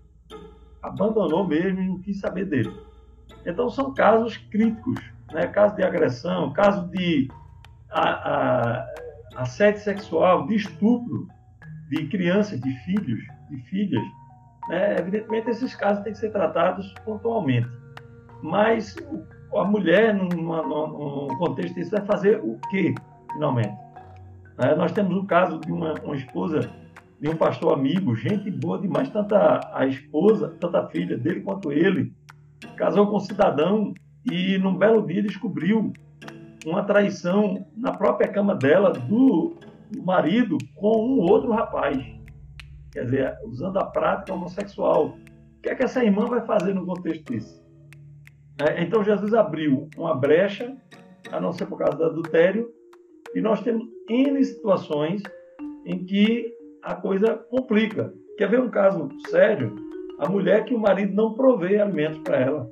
Abandonou mesmo e não quis saber dele. Então são casos críticos, né? caso de agressão, caso de assédio sexual, de estupro de crianças, de filhos, de filhas. Né? Evidentemente esses casos têm que ser tratados pontualmente. Mas a mulher, num, num contexto desse, vai fazer o quê, finalmente? É, nós temos um caso de uma, uma, esposa de um pastor amigo, gente boa demais, tanto a, esposa, tanto a filha dele quanto ele, casou com um cidadão e num belo dia descobriu uma traição na própria cama dela do marido com um outro rapaz. Quer dizer, usando a prática homossexual. O que é que essa irmã vai fazer no contexto disso? É, então Jesus abriu uma brecha, a não ser por causa do adultério, e nós temos N situações em que a coisa complica. Quer ver um caso sério? A mulher que o marido não provê alimentos para ela.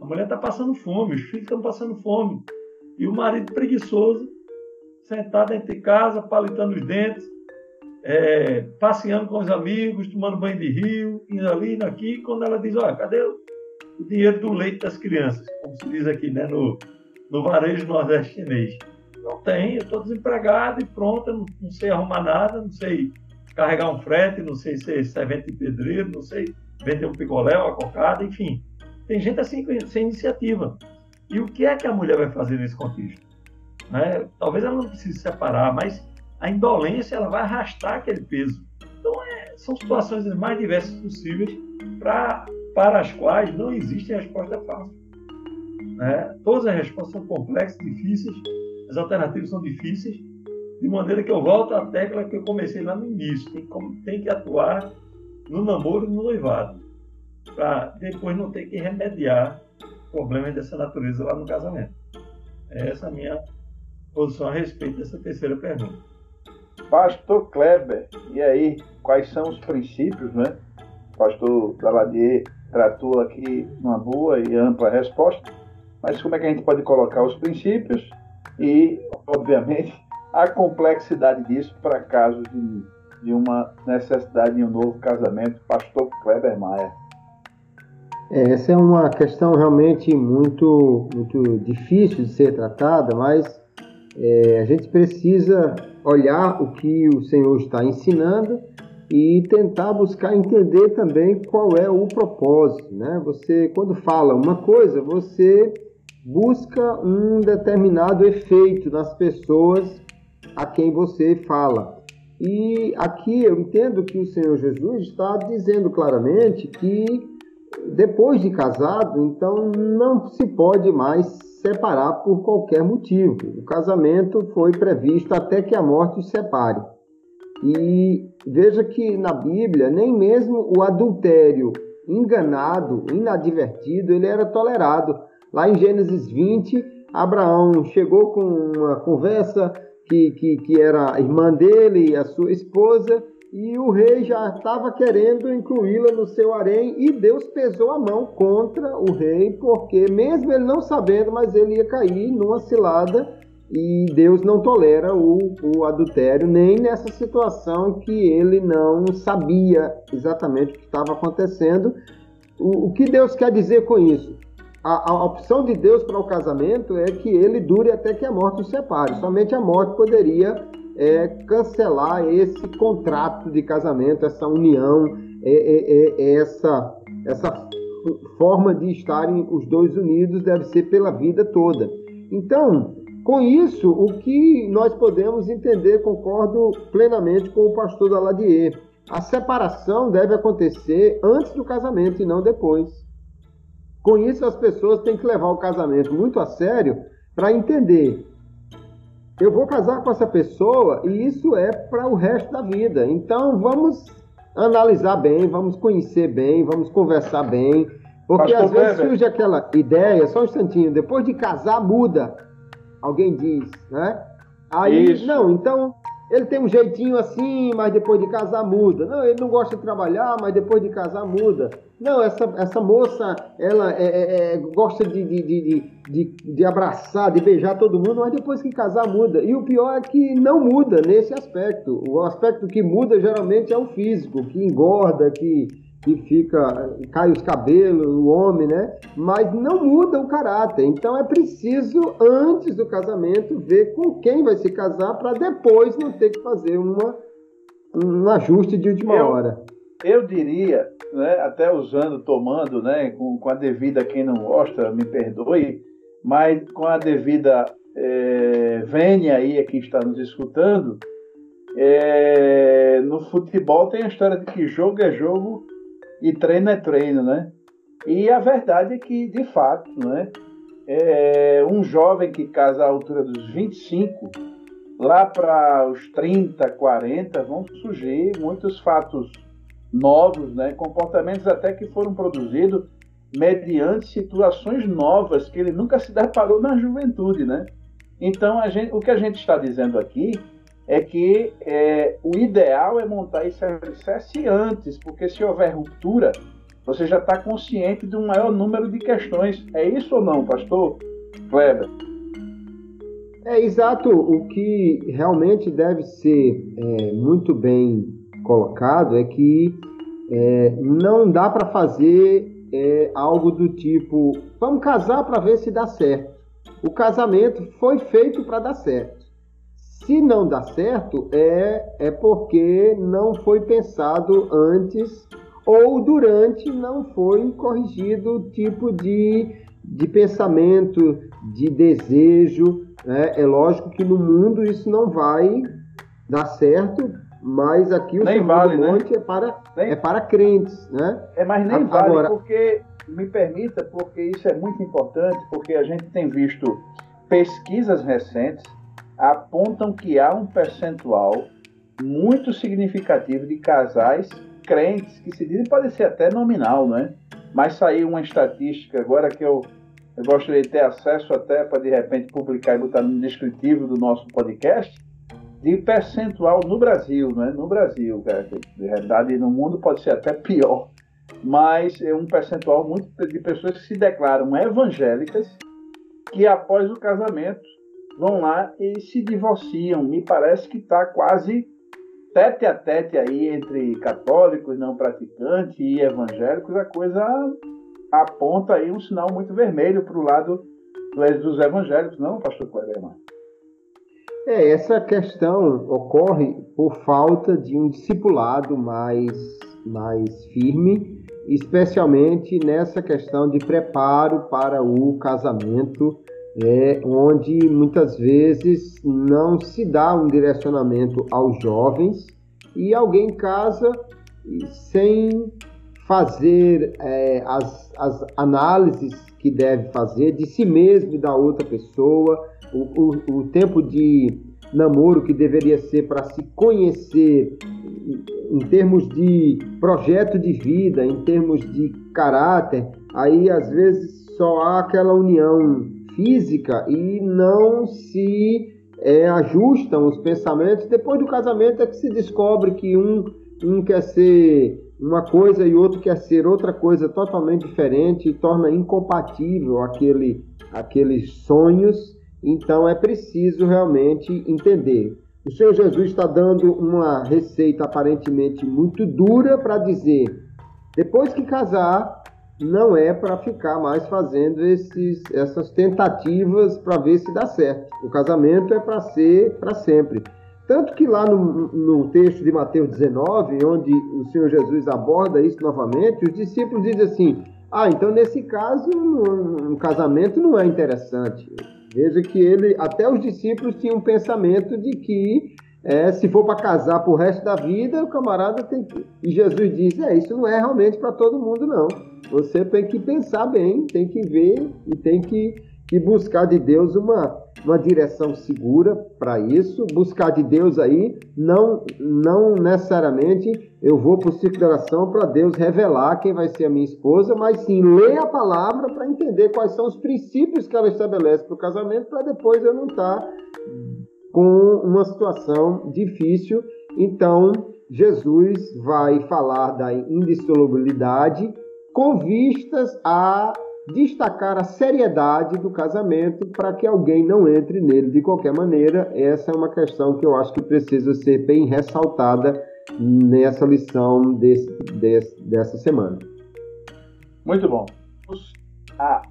A mulher está passando fome, os filhos estão passando fome. E o marido preguiçoso, sentado dentro de casa, palitando os dentes, é, passeando com os amigos, tomando banho de rio, indo ali, indo aqui. Quando ela diz: Olha, cadê o, o dinheiro do leite das crianças? Como se diz aqui né, no, no varejo nordeste chinês. Não tem, eu estou desempregado e pronto, não, não, sei arrumar nada, não sei carregar um frete, não sei ser servente de pedreiro, não sei vender um picolé, uma cocada, enfim. Tem gente assim sem iniciativa. E o que é que a mulher vai fazer nesse contexto? Né? Talvez ela não precise separar, mas a indolência ela vai arrastar aquele peso. Então, é, são situações as mais diversas possíveis pra, para as quais não existe resposta fácil. Né? Todas as respostas são complexas, difíceis, as alternativas são difíceis, de maneira que eu volto à tecla que eu comecei lá no início. Tem, tem que atuar no namoro e no noivado, para depois não ter que remediar problemas dessa natureza lá no casamento. Essa é a minha posição a respeito dessa terceira pergunta. Pastor Kleber, e aí, quais são os princípios, né? Pastor Daladier tratou aqui uma boa e ampla resposta, mas como é que a gente pode colocar os princípios e, obviamente, a complexidade disso para casos de, de uma necessidade de um novo casamento? Pastor Kleber Maia. É, essa é uma questão realmente muito, muito difícil de ser tratada, mas é, a gente precisa olhar o que o Senhor está ensinando e tentar buscar entender também qual é o propósito, né? Você quando fala uma coisa, você busca um determinado efeito nas pessoas a quem você fala. E aqui eu entendo que o Senhor Jesus está dizendo claramente que depois de casado, então não se pode mais separar por qualquer motivo. O casamento foi previsto até que a morte os separe. E veja que na Bíblia, nem mesmo o adultério enganado, inadvertido, ele era tolerado. Lá em Gênesis 20, Abraão chegou com uma conversa que, que, que era a irmã dele a sua esposa, e o rei já estava querendo incluí-la no seu harém e Deus pesou a mão contra o rei, porque mesmo ele não sabendo, mas ele ia cair numa cilada e Deus não tolera o, o adultério nem nessa situação que ele não sabia exatamente o que estava acontecendo. O, o que Deus quer dizer com isso? A, a opção de Deus para o casamento é que ele dure até que a morte o separe. Somente a morte poderia é, cancelar esse contrato de casamento, essa união, é, é, é, essa, essa forma de estarem os dois unidos deve ser pela vida toda. Então, com isso, o que nós podemos entender, concordo plenamente com o pastor Daladier, a separação deve acontecer antes do casamento e não depois. Com isso, as pessoas têm que levar o casamento muito a sério para entender eu vou casar com essa pessoa e isso é para o resto da vida. Então vamos analisar bem, vamos conhecer bem, vamos conversar bem. Porque Pastor às vezes Weber. surge aquela ideia, só um instantinho, depois de casar muda. Alguém diz, né? Aí, Isso. não, então ele tem um jeitinho assim, mas depois de casar muda. Não, ele não gosta de trabalhar, mas depois de casar muda. Não, essa, essa moça, ela é, é, é, gosta de, de, de, de, de abraçar, de beijar todo mundo, mas depois que casar muda. E o pior é que não muda nesse aspecto. O aspecto que muda geralmente é o físico, que engorda, que, que fica, cai os cabelos, o homem, né? Mas não muda o caráter. Então é preciso, antes do casamento, ver com quem vai se casar para depois não ter que fazer uma, um ajuste de última eu, hora. Eu diria, né, até usando, tomando, né, com, com a devida, quem não gosta, me perdoe, mas com a devida é, vênia aí a quem está nos escutando, é, no futebol tem a história de que jogo é jogo e treino é treino, né? E a verdade é que, de fato, né, é, um jovem que casa à altura dos 25, lá para os 30, 40, vão surgir muitos fatos novos, né, comportamentos até que foram produzidos mediante situações novas que ele nunca se deparou na juventude, né? Então, gente, o que a gente está dizendo aqui é que é, o ideal é montar esse alicerce antes, porque se houver ruptura, você já está consciente de um maior número de questões. É isso ou não, pastor Kleber? É exato. O que realmente deve ser é, muito bem colocado é que é, não dá para fazer é, algo do tipo: vamos casar para ver se dá certo. O casamento foi feito para dar certo. Se não dá certo, é, é porque não foi pensado antes ou durante não foi corrigido o tipo de, de pensamento, de desejo. Né? É lógico que no mundo isso não vai dar certo, mas aqui o nem vale? Monte né? é, para, nem... é para crentes. Né? É, mas nem Agora, vale, porque, me permita, porque isso é muito importante, porque a gente tem visto pesquisas recentes apontam que há um percentual muito significativo de casais crentes que se dizem, pode ser até nominal, né? Mas saiu uma estatística agora que eu, eu gostaria de ter acesso até para de repente publicar e botar no descritivo do nosso podcast, de percentual no Brasil, né? No Brasil, cara, de verdade no mundo pode ser até pior, mas é um percentual muito de pessoas que se declaram evangélicas que após o casamento vão lá e se divorciam. Me parece que está quase tete a tete aí entre católicos, não praticantes e evangélicos. A coisa aponta aí um sinal muito vermelho para o lado dos evangélicos, não, pastor Coelho? É, essa questão ocorre por falta de um discipulado mais, mais firme, especialmente nessa questão de preparo para o casamento é, onde muitas vezes não se dá um direcionamento aos jovens e alguém casa sem fazer é, as, as análises que deve fazer de si mesmo e da outra pessoa, o, o, o tempo de namoro que deveria ser para se conhecer em termos de projeto de vida, em termos de caráter, aí às vezes só há aquela união física e não se é, ajustam os pensamentos. Depois do casamento é que se descobre que um, um quer ser uma coisa e outro quer ser outra coisa totalmente diferente e torna incompatível aquele, aqueles sonhos. Então é preciso realmente entender. O Senhor Jesus está dando uma receita aparentemente muito dura para dizer: depois que casar, não é para ficar mais fazendo esses, essas tentativas para ver se dá certo. O casamento é para ser para sempre. Tanto que lá no, no, texto de Mateus 19, onde o Senhor Jesus aborda isso novamente, os discípulos dizem assim: Ah, então nesse caso, um, um casamento não é interessante. Veja que ele, até os discípulos tinham um pensamento de que é, se for para casar para o resto da vida, o camarada tem que. E Jesus diz: É, isso não é realmente para todo mundo, não. Você tem que pensar bem, tem que ver e tem que, que buscar de Deus uma, uma direção segura para isso. Buscar de Deus aí, não, não necessariamente eu vou para o ciclo de oração para Deus revelar quem vai ser a minha esposa, mas sim ler a palavra para entender quais são os princípios que ela estabelece para o casamento, para depois eu não estar tá com uma situação difícil. Então, Jesus vai falar da indissolubilidade com vistas a destacar a seriedade do casamento para que alguém não entre nele de qualquer maneira. Essa é uma questão que eu acho que precisa ser bem ressaltada nessa lição desse, desse, dessa semana. Muito bom. A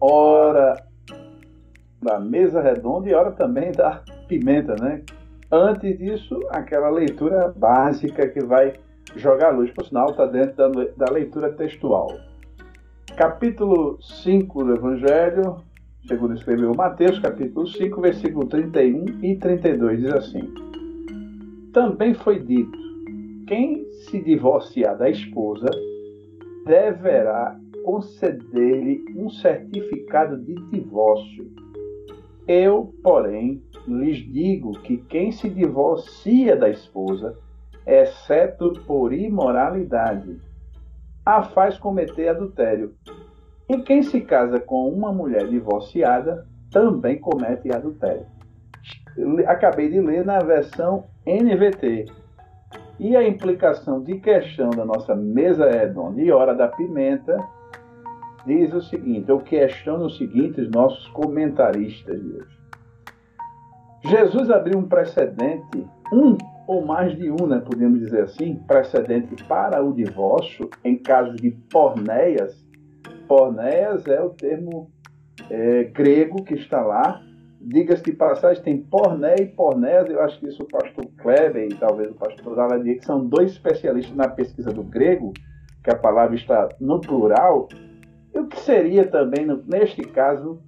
hora da mesa redonda e hora também da pimenta, né? Antes disso, aquela leitura básica que vai jogar luz. Por sinal, está dentro da, da leitura textual. Capítulo 5 do Evangelho, segundo escreveu Mateus, capítulo 5, versículo 31 e 32, diz assim: Também foi dito: quem se divorciar da esposa deverá conceder-lhe um certificado de divórcio. Eu, porém, lhes digo que quem se divorcia da esposa exceto por imoralidade, a faz cometer adultério. E quem se casa com uma mulher divorciada também comete adultério. Acabei de ler na versão NVT. E a implicação de questão da nossa mesa redonda e hora da pimenta diz o seguinte: eu questiono o seguinte, os nossos comentaristas de hoje. Jesus abriu um precedente, um ou mais de um, né, podemos dizer assim, precedente para o divórcio em casos de porneias. Porneias é o termo é, grego que está lá. Diga-se de passagem, tem porné e pornéas. Eu acho que isso o pastor Kleber e talvez o pastor Daladia, que são dois especialistas na pesquisa do grego, que a palavra está no plural. E o que seria também, neste caso,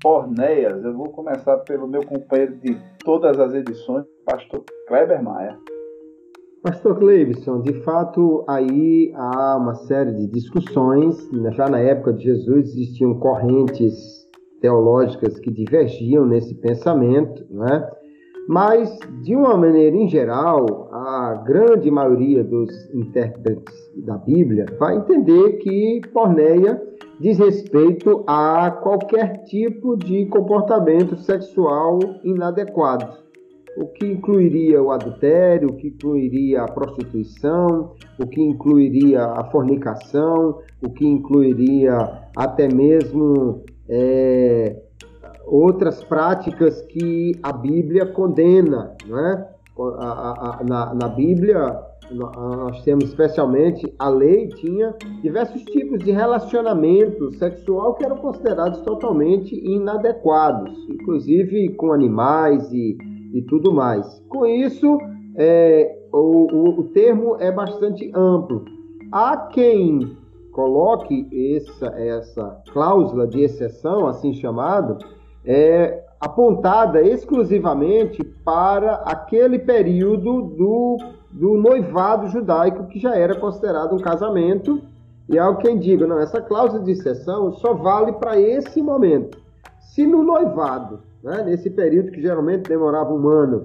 pornéias? Eu vou começar pelo meu companheiro de todas as edições, pastor Kleber Maia. Pastor Cleibson, de fato, aí há uma série de discussões. Já na época de Jesus existiam correntes teológicas que divergiam nesse pensamento, né? Mas, de uma maneira em geral, a grande maioria dos intérpretes da Bíblia vai entender que porneia diz respeito a qualquer tipo de comportamento sexual inadequado. O que incluiria o adultério, o que incluiria a prostituição, o que incluiria a fornicação, o que incluiria até mesmo é, outras práticas que a Bíblia condena, não é? A, a, na, na Bíblia nós temos especialmente a lei tinha diversos tipos de relacionamento sexual que eram considerados totalmente inadequados, inclusive com animais e e tudo mais. Com isso, é, o, o, o termo é bastante amplo. Há quem coloque essa, essa cláusula de exceção, assim chamada, é, apontada exclusivamente para aquele período do, do noivado judaico que já era considerado um casamento. E há quem diga, não, essa cláusula de exceção só vale para esse momento. Se no noivado né, nesse período que geralmente demorava um ano,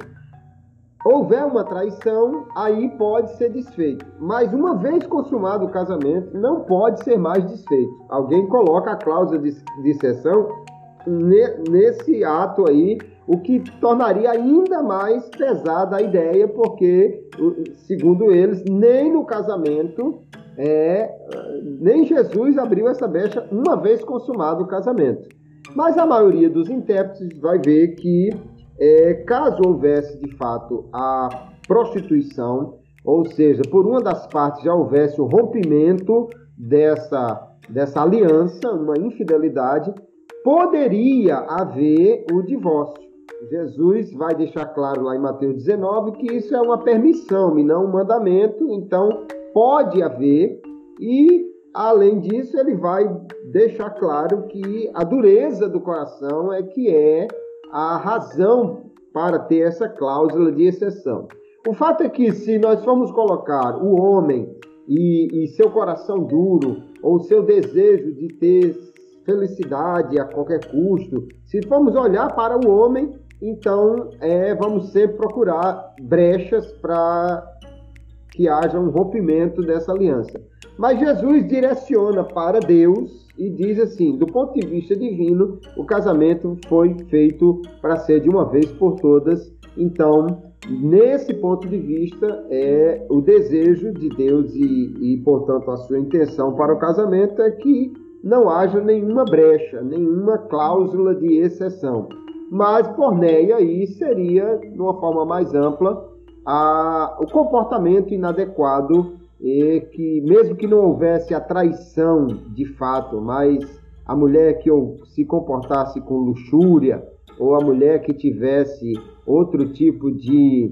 houver uma traição, aí pode ser desfeito. Mas uma vez consumado o casamento, não pode ser mais desfeito. Alguém coloca a cláusula de, de exceção nesse ato aí, o que tornaria ainda mais pesada a ideia, porque, segundo eles, nem no casamento, é, nem Jesus abriu essa brecha uma vez consumado o casamento. Mas a maioria dos intérpretes vai ver que, é, caso houvesse de fato a prostituição, ou seja, por uma das partes já houvesse o rompimento dessa, dessa aliança, uma infidelidade, poderia haver o divórcio. Jesus vai deixar claro lá em Mateus 19 que isso é uma permissão e não um mandamento, então pode haver, e Além disso, ele vai deixar claro que a dureza do coração é que é a razão para ter essa cláusula de exceção. O fato é que se nós formos colocar o homem e, e seu coração duro, ou seu desejo de ter felicidade a qualquer custo, se formos olhar para o homem, então é, vamos sempre procurar brechas para que haja um rompimento dessa aliança. Mas Jesus direciona para Deus e diz assim: do ponto de vista divino, o casamento foi feito para ser de uma vez por todas. Então, nesse ponto de vista, é o desejo de Deus e, e portanto, a sua intenção para o casamento é que não haja nenhuma brecha, nenhuma cláusula de exceção. Mas porneia aí seria, de uma forma mais ampla, a, o comportamento inadequado e que mesmo que não houvesse a traição de fato, mas a mulher que se comportasse com luxúria ou a mulher que tivesse outro tipo de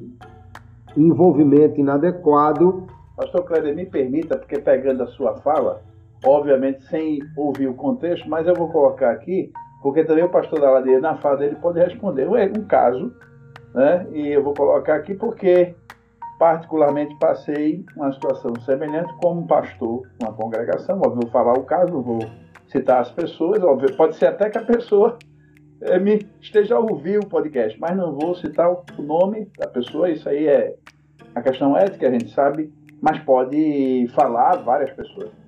envolvimento inadequado. Pastor Cléber, me permita, porque pegando a sua fala, obviamente sem ouvir o contexto, mas eu vou colocar aqui, porque também o pastor da ladeira, na fala dele, pode responder. Um caso, né? E eu vou colocar aqui porque particularmente passei uma situação semelhante como pastor, uma congregação, vou falar o caso, vou citar as pessoas, óbvio, pode ser até que a pessoa é, me esteja a ouvir o podcast, mas não vou citar o nome da pessoa, isso aí é a questão ética, a gente sabe, mas pode falar várias pessoas.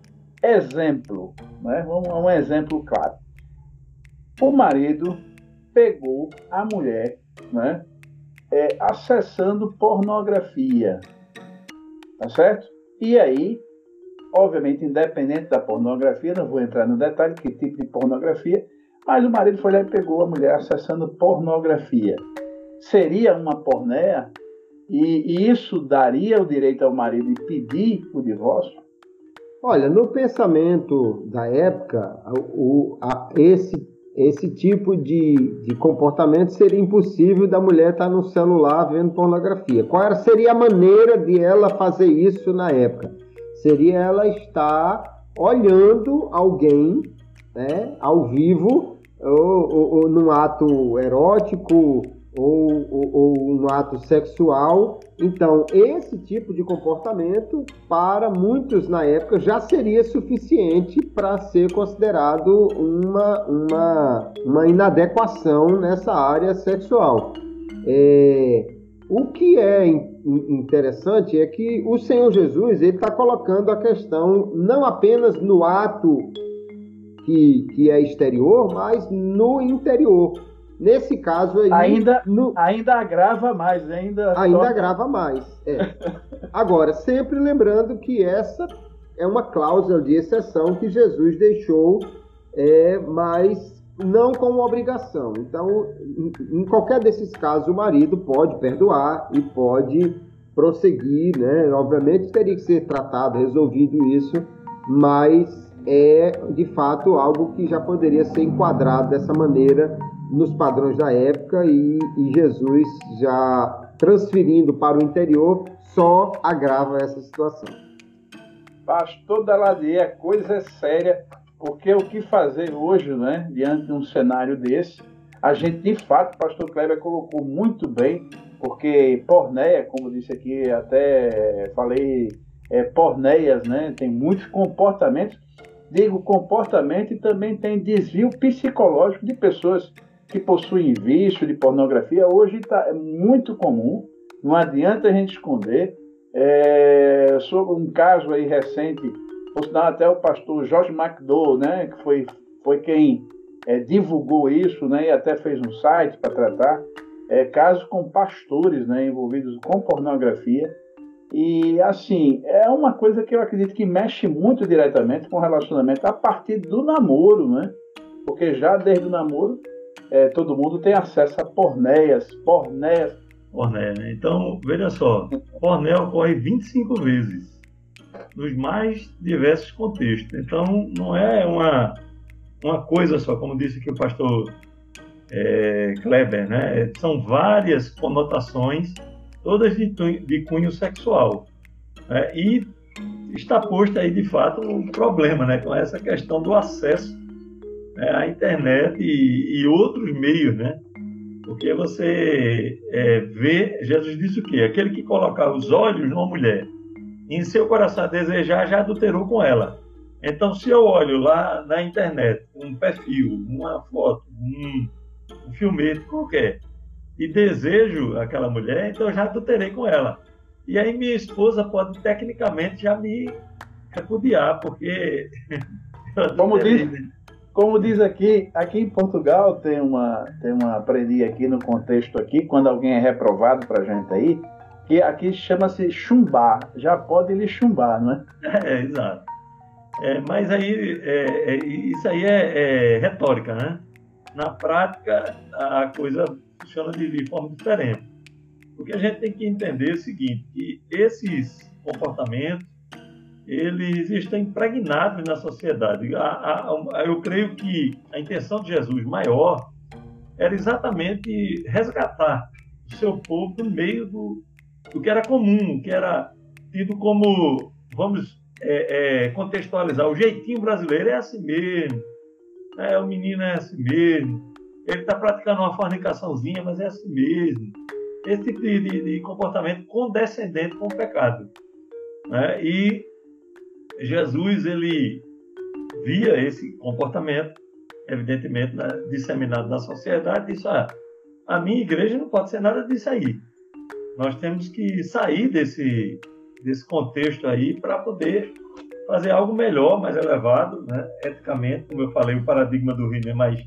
Exemplo, né? Vamos um exemplo claro. O marido pegou a mulher, né? É, acessando pornografia, tá certo? E aí, obviamente, independente da pornografia, não vou entrar no detalhe que tipo de pornografia, mas o marido foi lá e pegou a mulher acessando pornografia. Seria uma pornéia? E, e isso daria o direito ao marido de pedir o divórcio? Olha, no pensamento da época, o, a, esse, esse tipo de, de comportamento seria impossível da mulher estar no celular vendo pornografia. Qual seria a maneira de ela fazer isso na época? Seria ela estar olhando alguém né, ao vivo, ou, ou, ou num ato erótico, ou, ou, ou, um ato sexual. Então, esse tipo de comportamento, para muitos na época, já seria suficiente para ser considerado uma, uma, uma inadequação nessa área sexual. É, o que é interessante é que o Senhor Jesus está colocando a questão não apenas no ato que, que é exterior, mas no interior. Nesse caso aí. Ainda, no... ainda agrava mais, ainda. Ainda só... agrava mais. É. Agora, sempre lembrando que essa é uma cláusula de exceção que Jesus deixou, é, mas não como obrigação. Então, em, em qualquer desses casos, o marido pode perdoar e pode prosseguir, né? Obviamente teria que ser tratado, resolvido isso, mas é de fato algo que já poderia ser enquadrado dessa maneira nos padrões da época e, e Jesus já transferindo para o interior só agrava essa situação. Pastor Daladier, coisa séria, porque o que fazer hoje, né, diante de um cenário desse, a gente de fato, pastor Kleber colocou muito bem, porque pornéia, como disse aqui, até falei, é, pornéias, né, tem muitos comportamentos, digo comportamento e também tem desvio psicológico de pessoas que possuem vício de pornografia, hoje tá, é muito comum, não adianta a gente esconder. É, sobre um caso aí recente, por sinal até o pastor Jorge McDowell, né, que foi, foi quem é, divulgou isso, né, e até fez um site para tratar, é, casos com pastores né, envolvidos com pornografia. E assim, é uma coisa que eu acredito que mexe muito diretamente com o relacionamento a partir do namoro, né? Porque já desde o namoro é, todo mundo tem acesso a pornéias, pornéias. Pornéia, né? Então, veja só, pornéia ocorre 25 vezes nos mais diversos contextos. Então, não é uma, uma coisa só, como disse aqui o pastor é, Kleber, né? São várias conotações, todas de, de cunho sexual. Né? E está posto aí, de fato, um problema né? com essa questão do acesso né, a internet e, e, outros meios, né? Porque você é, vê, Jesus disse o quê? Aquele que colocar os olhos numa mulher em seu coração desejar, já adulterou com ela. Então, se eu olho lá na internet um perfil, uma foto, um, um filmete qualquer, e desejo aquela mulher, então eu já adulterei com ela. E aí minha esposa pode tecnicamente já me repudiar, porque. Como diz, como diz aqui, aqui em Portugal tem uma, tem uma aprendi aqui no contexto aqui, quando alguém é reprovado para gente aí, que aqui chama-se chumbar. Já pode lhe chumbar, não é? É, exato. É, mas aí, é, é, isso aí é, é, retórica, né? Na prática, a coisa funciona de, de forma diferente. Porque a gente tem que entender o seguinte, que esses comportamentos eles estão impregnados na sociedade. A, a, a, eu creio que a intenção de Jesus maior era exatamente resgatar o seu povo no meio do, do que era comum, que era tido como, vamos é, é, contextualizar, o jeitinho brasileiro é assim mesmo, é, o menino é assim mesmo, ele está praticando uma fornicaçãozinha, mas é assim mesmo. Esse tipo de, de, de comportamento condescendente com o pecado. Né? E Jesus ele via esse comportamento, evidentemente né, disseminado na sociedade, e disse: ah, a minha igreja não pode ser nada disso aí. Nós temos que sair desse, desse contexto aí para poder fazer algo melhor, mais elevado, né? eticamente, como eu falei, o paradigma do reino é mais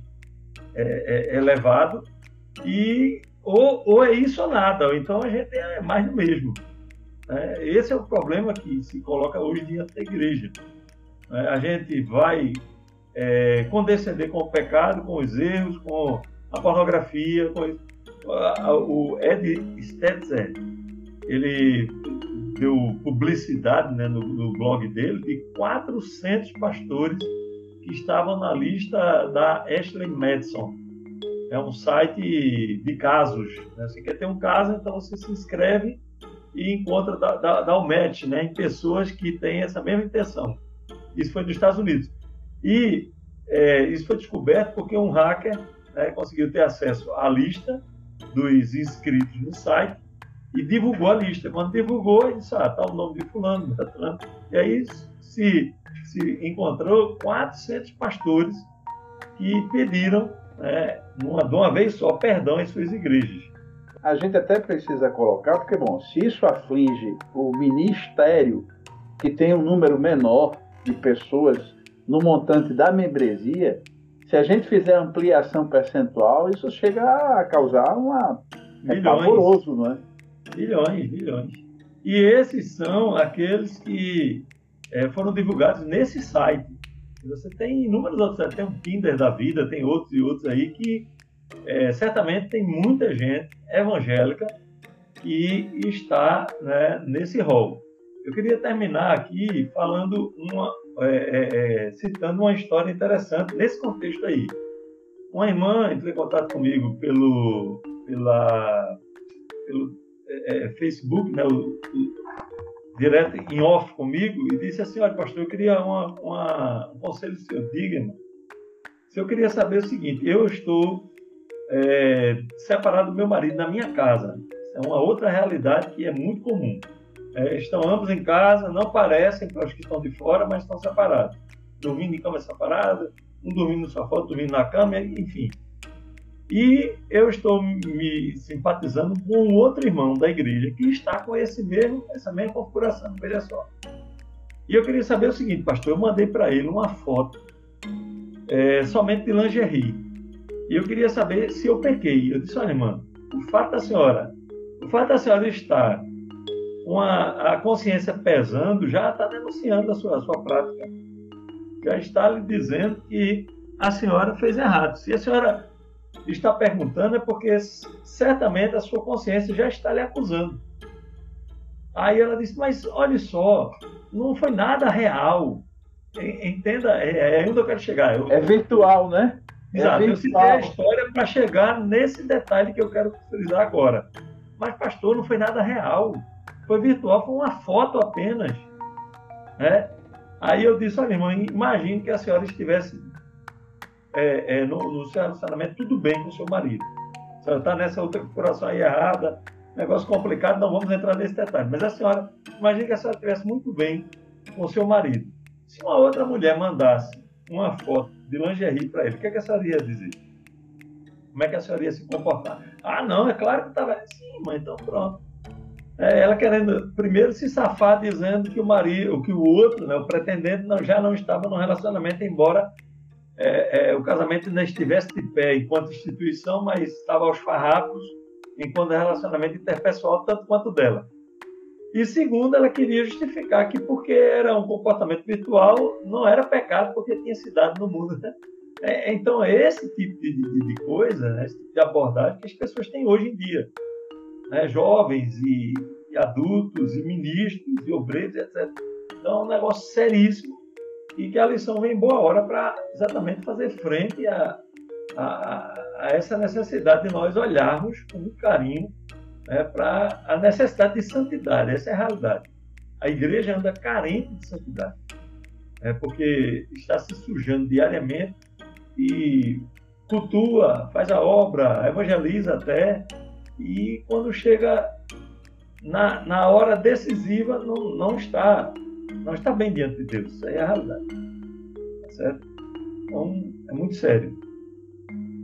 é, é, elevado, e ou, ou é isso ou nada, ou então a gente é mais do mesmo. Né? Esse é o problema que se coloca hoje diante da igreja. Né? A gente vai é, condescender com o pecado, com os erros, com a pornografia, com o Ed Stetzer, ele deu publicidade né, no, no, blog dele de 400 pastores que estavam na lista da Ashley Madison. É um site de casos. Né? Você quer ter um caso, então você se inscreve e encontra, dá, dá, o match né, em pessoas que têm essa mesma intenção. Isso foi nos Estados Unidos. E é, isso foi descoberto porque um hacker né, conseguiu ter acesso à lista dos inscritos no site e divulgou a lista. Quando divulgou, ele disse, ah, tá o nome de fulano, fulano. E aí se, se encontrou 400 pastores que pediram, né, uma, de uma vez só, perdão às suas igrejas. A gente até precisa colocar, porque, bom, se isso aflige o ministério, que tem um número menor de pessoas no montante da membresia, se a gente fizer ampliação percentual, isso chega a causar uma. É pavoroso, não é? Milhões, milhões. E esses são aqueles que é, foram divulgados nesse site. Você tem inúmeros outros, tem um Tinder da vida, tem outros e outros aí que é, certamente tem muita gente evangélica que está né, nesse rol. Eu queria terminar aqui falando uma, é, é, é, citando uma história interessante nesse contexto aí. Uma irmã entrou em contato comigo pelo, pela, pelo é, é, Facebook, né, o, o, direto em off comigo, e disse assim: Olha, pastor, eu queria uma, uma, um conselho seu, diga-me. Se eu queria saber o seguinte: eu estou é, separado do meu marido na minha casa. É uma outra realidade que é muito comum. É, estão ambos em casa, não parecem para os que estão de fora, mas estão separados. Dormindo em cama separada, um dormindo no sofá, dormindo na cama, enfim. E eu estou me simpatizando com um outro irmão da igreja que está com esse mesmo, essa mesma configuração, veja só. E eu queria saber o seguinte, pastor, eu mandei para ele uma foto é, somente de lingerie. E eu queria saber se eu pequei. Eu disse, olha, irmã, o fato da senhora, o fato da senhora estar com a, a consciência pesando, já está denunciando a sua, a sua prática. Já está lhe dizendo que a senhora fez errado. Se a senhora está perguntando, é porque certamente a sua consciência já está lhe acusando. Aí ela disse, mas olha só, não foi nada real. Entenda, é, é onde eu quero chegar. Eu, é virtual, né? É Exato, eu citei a história para chegar nesse detalhe que eu quero frisar agora. Mas, pastor, não foi nada real foi virtual, foi uma foto apenas. Né? Aí eu disse, olha, irmã, imagine que a senhora estivesse é, é, no, no seu relacionamento tudo bem com o seu marido. A senhora está nessa outra coração aí errada, negócio complicado, não vamos entrar nesse detalhe. Mas a senhora, imagine que a senhora estivesse muito bem com o seu marido. Se uma outra mulher mandasse uma foto de lingerie para ele, o que, é que a senhora ia dizer? Como é que a senhora ia se comportar? Ah, não, é claro que estava. Sim, mãe, então pronto é, ela querendo primeiro se safar dizendo que o marido, que o outro, né, o pretendente, não, já não estava no relacionamento, embora é, é, o casamento ainda estivesse de pé enquanto instituição, mas estava aos farrapos enquanto relacionamento interpessoal, tanto quanto dela. E segundo, ela queria justificar que porque era um comportamento virtual, não era pecado porque tinha se dado no mundo. Né? É, então, é esse tipo de, de, de coisa, né, esse tipo de abordagem que as pessoas têm hoje em dia né, jovens e, e, adultos e ministros e obreiros, etc. Então é um negócio seríssimo e que a lição vem em boa hora para exatamente fazer frente a, a, a, essa necessidade de nós olharmos com carinho né, para a necessidade de santidade. Essa é a realidade. A igreja anda carente de santidade, é porque está se sujando diariamente e cultua, faz a obra, evangeliza até, e quando chega na, na hora decisiva não, não está não está bem diante de Deus. Isso é a realidade. Tá certo? Então, é muito sério.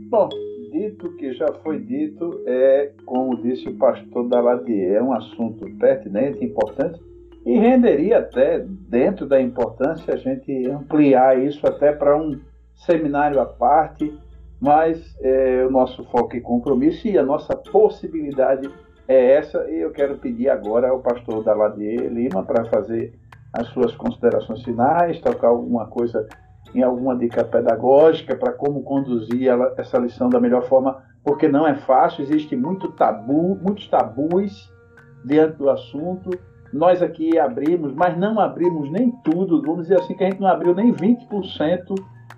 Bom, dito que já foi dito, é, como disse o pastor Daladier, é um assunto pertinente, importante, E renderia até, dentro da importância, a gente ampliar isso até para um seminário à parte, mas é, o nosso foco e compromisso e a nossa possibilidade é essa. E eu quero pedir agora ao pastor Daladier Lima para fazer as suas considerações finais, tocar alguma coisa em alguma dica pedagógica para como conduzir ela, essa lição da melhor forma, porque não é fácil, existe muito tabu, muitos tabus diante do assunto. Nós aqui abrimos, mas não abrimos nem tudo, vamos dizer assim, que a gente não abriu nem 20%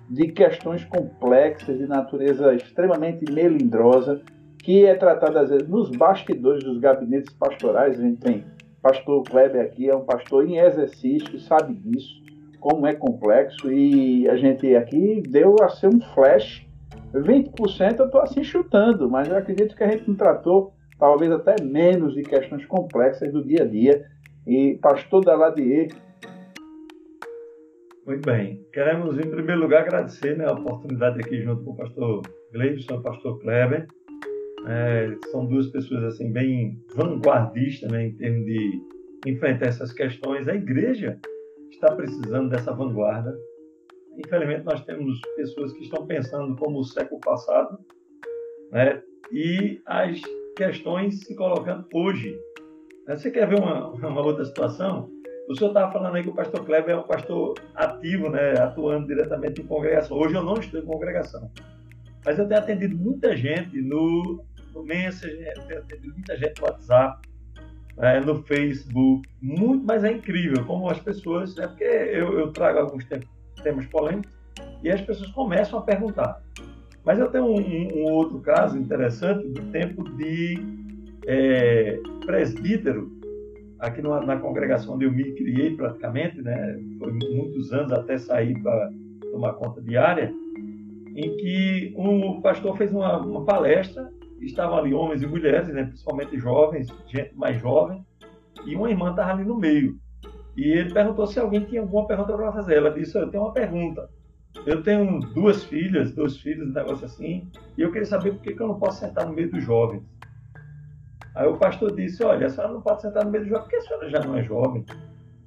de questões complexas, de natureza extremamente melindrosa, que é tratada às vezes nos bastidores dos gabinetes pastorais. A gente tem pastor Kleber aqui, é um pastor em exercício, sabe disso, como é complexo, e a gente aqui deu a ser um flash. 20% eu estou assim chutando, mas eu acredito que a gente não tratou talvez até menos de questões complexas do dia a dia. E pastor Daladier. Muito bem. Queremos, em primeiro lugar, agradecer né, a oportunidade aqui junto com o pastor Gleibson e o pastor Kleber. É, são duas pessoas assim bem vanguardistas né, em termos de enfrentar essas questões. A igreja está precisando dessa vanguarda. Infelizmente, nós temos pessoas que estão pensando como o século passado né, e as questões se colocando hoje. Você quer ver uma, uma outra situação? O senhor estava falando aí que o pastor Kleber é um pastor ativo, né, atuando diretamente em congregação. Hoje eu não estou em congregação. Mas eu tenho atendido muita gente no, no Messenger, tenho atendido muita gente no WhatsApp, é, no Facebook, muito, mas é incrível como as pessoas, é porque eu, eu trago alguns temas polêmicos e as pessoas começam a perguntar. Mas eu tenho um, um, um outro caso interessante do tempo de é, presbítero, aqui na congregação onde eu me criei praticamente, né? Foi muitos anos até sair para tomar conta diária, em que um pastor fez uma, uma palestra, estavam ali homens e mulheres, né? principalmente jovens, gente mais jovem, e uma irmã estava ali no meio. E ele perguntou se alguém tinha alguma pergunta para fazer. Ela disse: Eu tenho uma pergunta. Eu tenho duas filhas, dois filhos, um negócio assim, e eu queria saber por que, que eu não posso sentar no meio dos jovens. Aí o pastor disse: Olha, a senhora não pode sentar no meio dos jovens porque a senhora já não é jovem.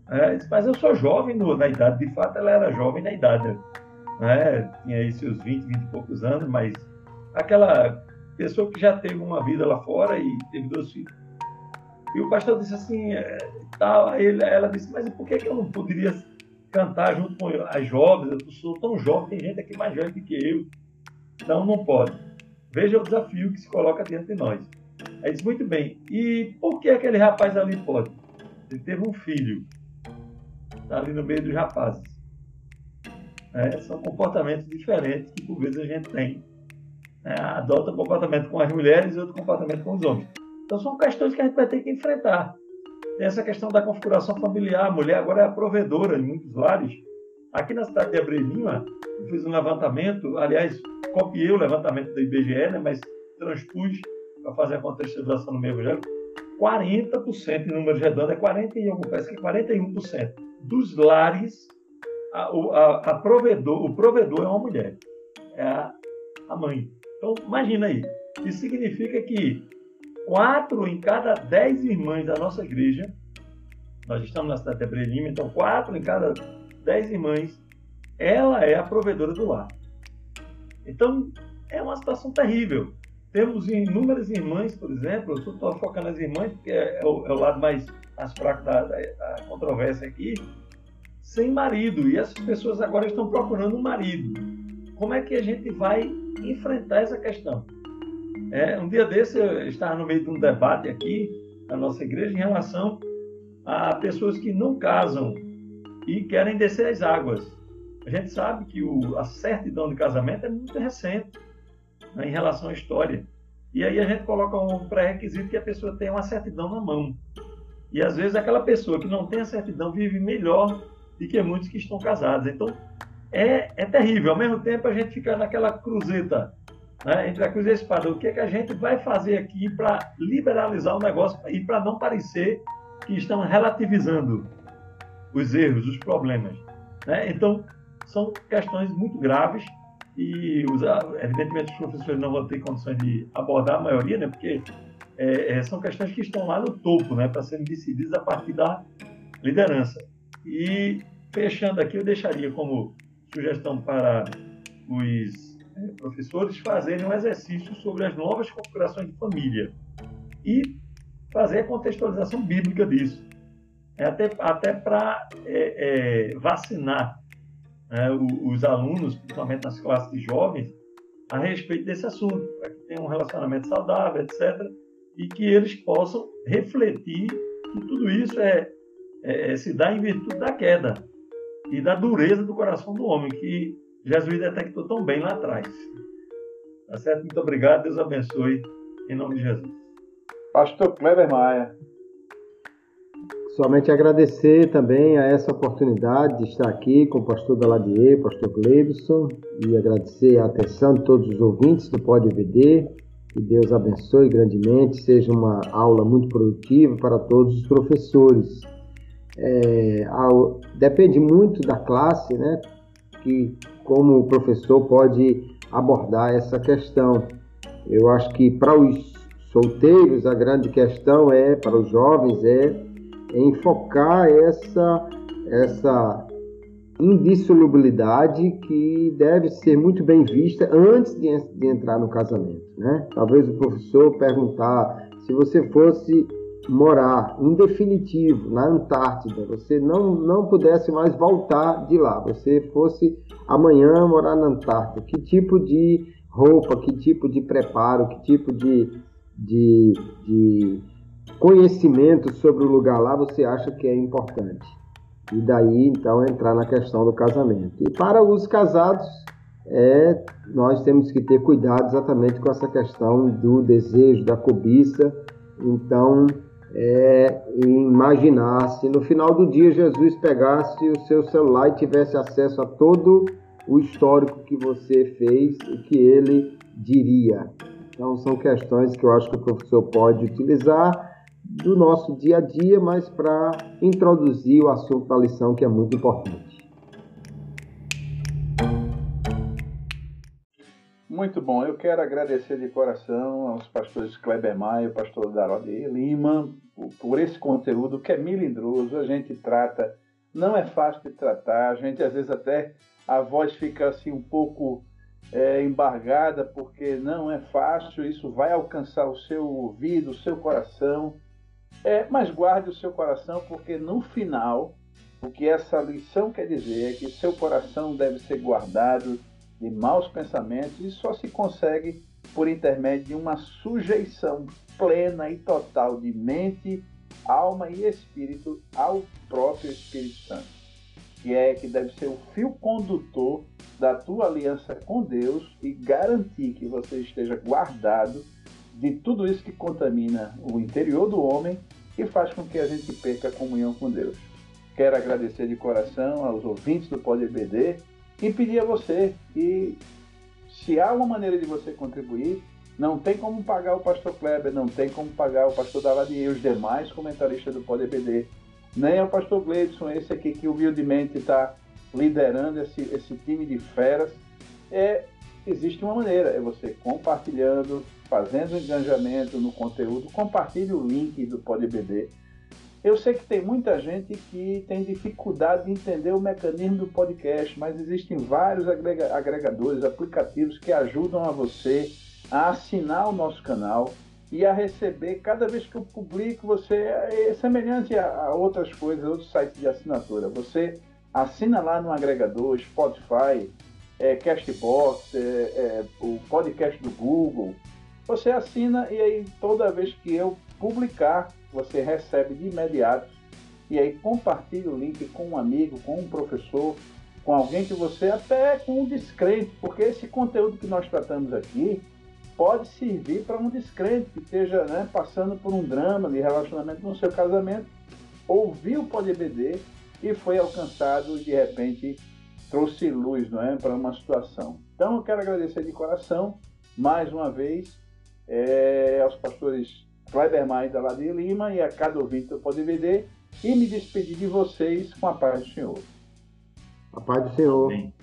É, Mas eu sou jovem no, na idade. De fato, ela era jovem na idade. Né? Tinha aí seus 20, 20 e poucos anos, mas aquela pessoa que já teve uma vida lá fora e teve dois filhos. E o pastor disse assim: tal. Aí ela disse: Mas por que, que eu não poderia cantar junto com as jovens, eu sou tão jovem, tem gente aqui mais jovem do que eu. Então não pode. Veja o desafio que se coloca diante de nós. Aí diz, muito bem, e por que aquele rapaz ali pode? Ele teve um filho, está ali no meio dos rapazes. É, são comportamentos diferentes que por vezes a gente tem. É, adota um comportamento com as mulheres e outro comportamento com os homens. Então são questões que a gente vai ter que enfrentar. Tem essa questão da configuração familiar. A mulher agora é a provedora em muitos lares. Aqui na cidade de Abreu Lima, eu fiz um levantamento, aliás, copiei o levantamento da IBGE, né, mas transpus para fazer a contextualização no meio evangélico. 40% em número redondo, é 40 e algum, parece que é 41% dos lares, a, a, a provedor, o provedor é uma mulher, é a, a mãe. Então, imagina aí. Isso significa que quatro em cada dez irmãs da nossa igreja, nós estamos na cidade de Abrelima, então quatro em cada dez irmãs, ela é a provedora do lar. Então, é uma situação terrível. Temos inúmeras irmãs, por exemplo, eu estou focando nas irmãs, porque é, é, o, é o, lado mais, mais fraco da, da, da controvérsia aqui, sem marido. E essas pessoas agora estão procurando um marido. Como é que a gente vai enfrentar essa questão? É, um dia desse eu estava no meio de um debate aqui na nossa igreja em relação a pessoas que não casam e querem descer as águas. A gente sabe que o, a certidão de casamento é muito recente né, em relação à história. E aí a gente coloca um pré-requisito que a pessoa tenha uma certidão na mão. E às vezes aquela pessoa que não tem a certidão vive melhor do que muitos que estão casados. Então é, é terrível. Ao mesmo tempo a gente fica naquela cruzeta né, entre a cruz e a espada. O que é que a gente vai fazer aqui para liberalizar o negócio e para não parecer que estão relativizando os erros, os problemas. Né? Então, são questões muito graves e, evidentemente, os professores não vão ter condições de abordar a maioria, né? porque é, é, são questões que estão lá no topo, né? para serem decididas a partir da liderança. E fechando aqui, eu deixaria como sugestão para os é, professores fazerem um exercício sobre as novas configurações de família e fazer a contextualização bíblica disso. É até até para é, é, vacinar né, os alunos, principalmente nas classes de jovens, a respeito desse assunto, para que tenham um relacionamento saudável, etc., e que eles possam refletir que tudo isso é, é, se dá em virtude da queda e da dureza do coração do homem, que Jesus detectou tão bem lá atrás. Tá certo? Muito obrigado, Deus abençoe, em nome de Jesus. Pastor Kleber Maia. Somente agradecer também a essa oportunidade de estar aqui com o pastor Daladier, pastor Gleibson, e agradecer a atenção de todos os ouvintes do Pode EVD. Que Deus abençoe grandemente, seja uma aula muito produtiva para todos os professores. É, ao, depende muito da classe, né? Que como o professor pode abordar essa questão. Eu acho que para os solteiros a grande questão é, para os jovens é enfocar essa, essa indissolubilidade que deve ser muito bem vista antes de, de entrar no casamento. Né? Talvez o professor perguntar se você fosse morar em definitivo na Antártida, você não, não pudesse mais voltar de lá, você fosse amanhã morar na Antártida, que tipo de roupa, que tipo de preparo, que tipo de, de, de conhecimento sobre o lugar lá você acha que é importante. E daí, então, entrar na questão do casamento. E para os casados, é, nós temos que ter cuidado exatamente com essa questão do desejo, da cobiça. Então, é, imaginar se no final do dia Jesus pegasse o seu celular e tivesse acesso a todo o histórico que você fez, o que ele diria. Então, são questões que eu acho que o professor pode utilizar do nosso dia a dia, mas para introduzir o assunto da lição que é muito importante. Muito bom, eu quero agradecer de coração aos pastores Kleber Maia pastor Darode Lima por esse conteúdo que é melindroso, a gente trata, não é fácil de tratar, a gente às vezes até a voz fica assim um pouco é, embargada porque não é fácil, isso vai alcançar o seu ouvido, o seu coração, é, mas guarde o seu coração, porque no final, o que essa lição quer dizer é que seu coração deve ser guardado de maus pensamentos e só se consegue por intermédio de uma sujeição plena e total de mente, alma e espírito ao próprio Espírito Santo, que é que deve ser o fio condutor da tua aliança com Deus e garantir que você esteja guardado de tudo isso que contamina o interior do homem e faz com que a gente perca a comunhão com Deus. Quero agradecer de coração aos ouvintes do Pode BD e pedir a você que, se há uma maneira de você contribuir, não tem como pagar o pastor Kleber, não tem como pagar o pastor Davadi e os demais comentaristas do Pode BD, nem o pastor Gleidson, esse aqui que humildemente está liderando esse, esse time de feras. É, existe uma maneira, é você compartilhando, fazendo engajamento no conteúdo, compartilhe o link do PodBD. Eu sei que tem muita gente que tem dificuldade de entender o mecanismo do podcast, mas existem vários agregadores, aplicativos que ajudam a você a assinar o nosso canal e a receber cada vez que eu publico você é semelhante a, outras coisas, outros sites de assinatura. Você assina lá no agregador Spotify, é, Castbox, é, é, o podcast do Google, você assina e aí toda vez que eu publicar, você recebe de imediato e aí compartilha o link com um amigo, com um professor, com alguém que você até com um descrente, porque esse conteúdo que nós tratamos aqui pode servir para um descrente que esteja né, passando por um drama de relacionamento no seu casamento, ouviu o PodBD e foi alcançado e de repente trouxe luz não é, para uma situação. Então eu quero agradecer de coração mais uma vez é, aos pastores Kleber Mais da Ladeira Lima e a cada ouvinte do Pode Vender e me despedir de vocês com a paz do Senhor. A paz do Senhor. Amém.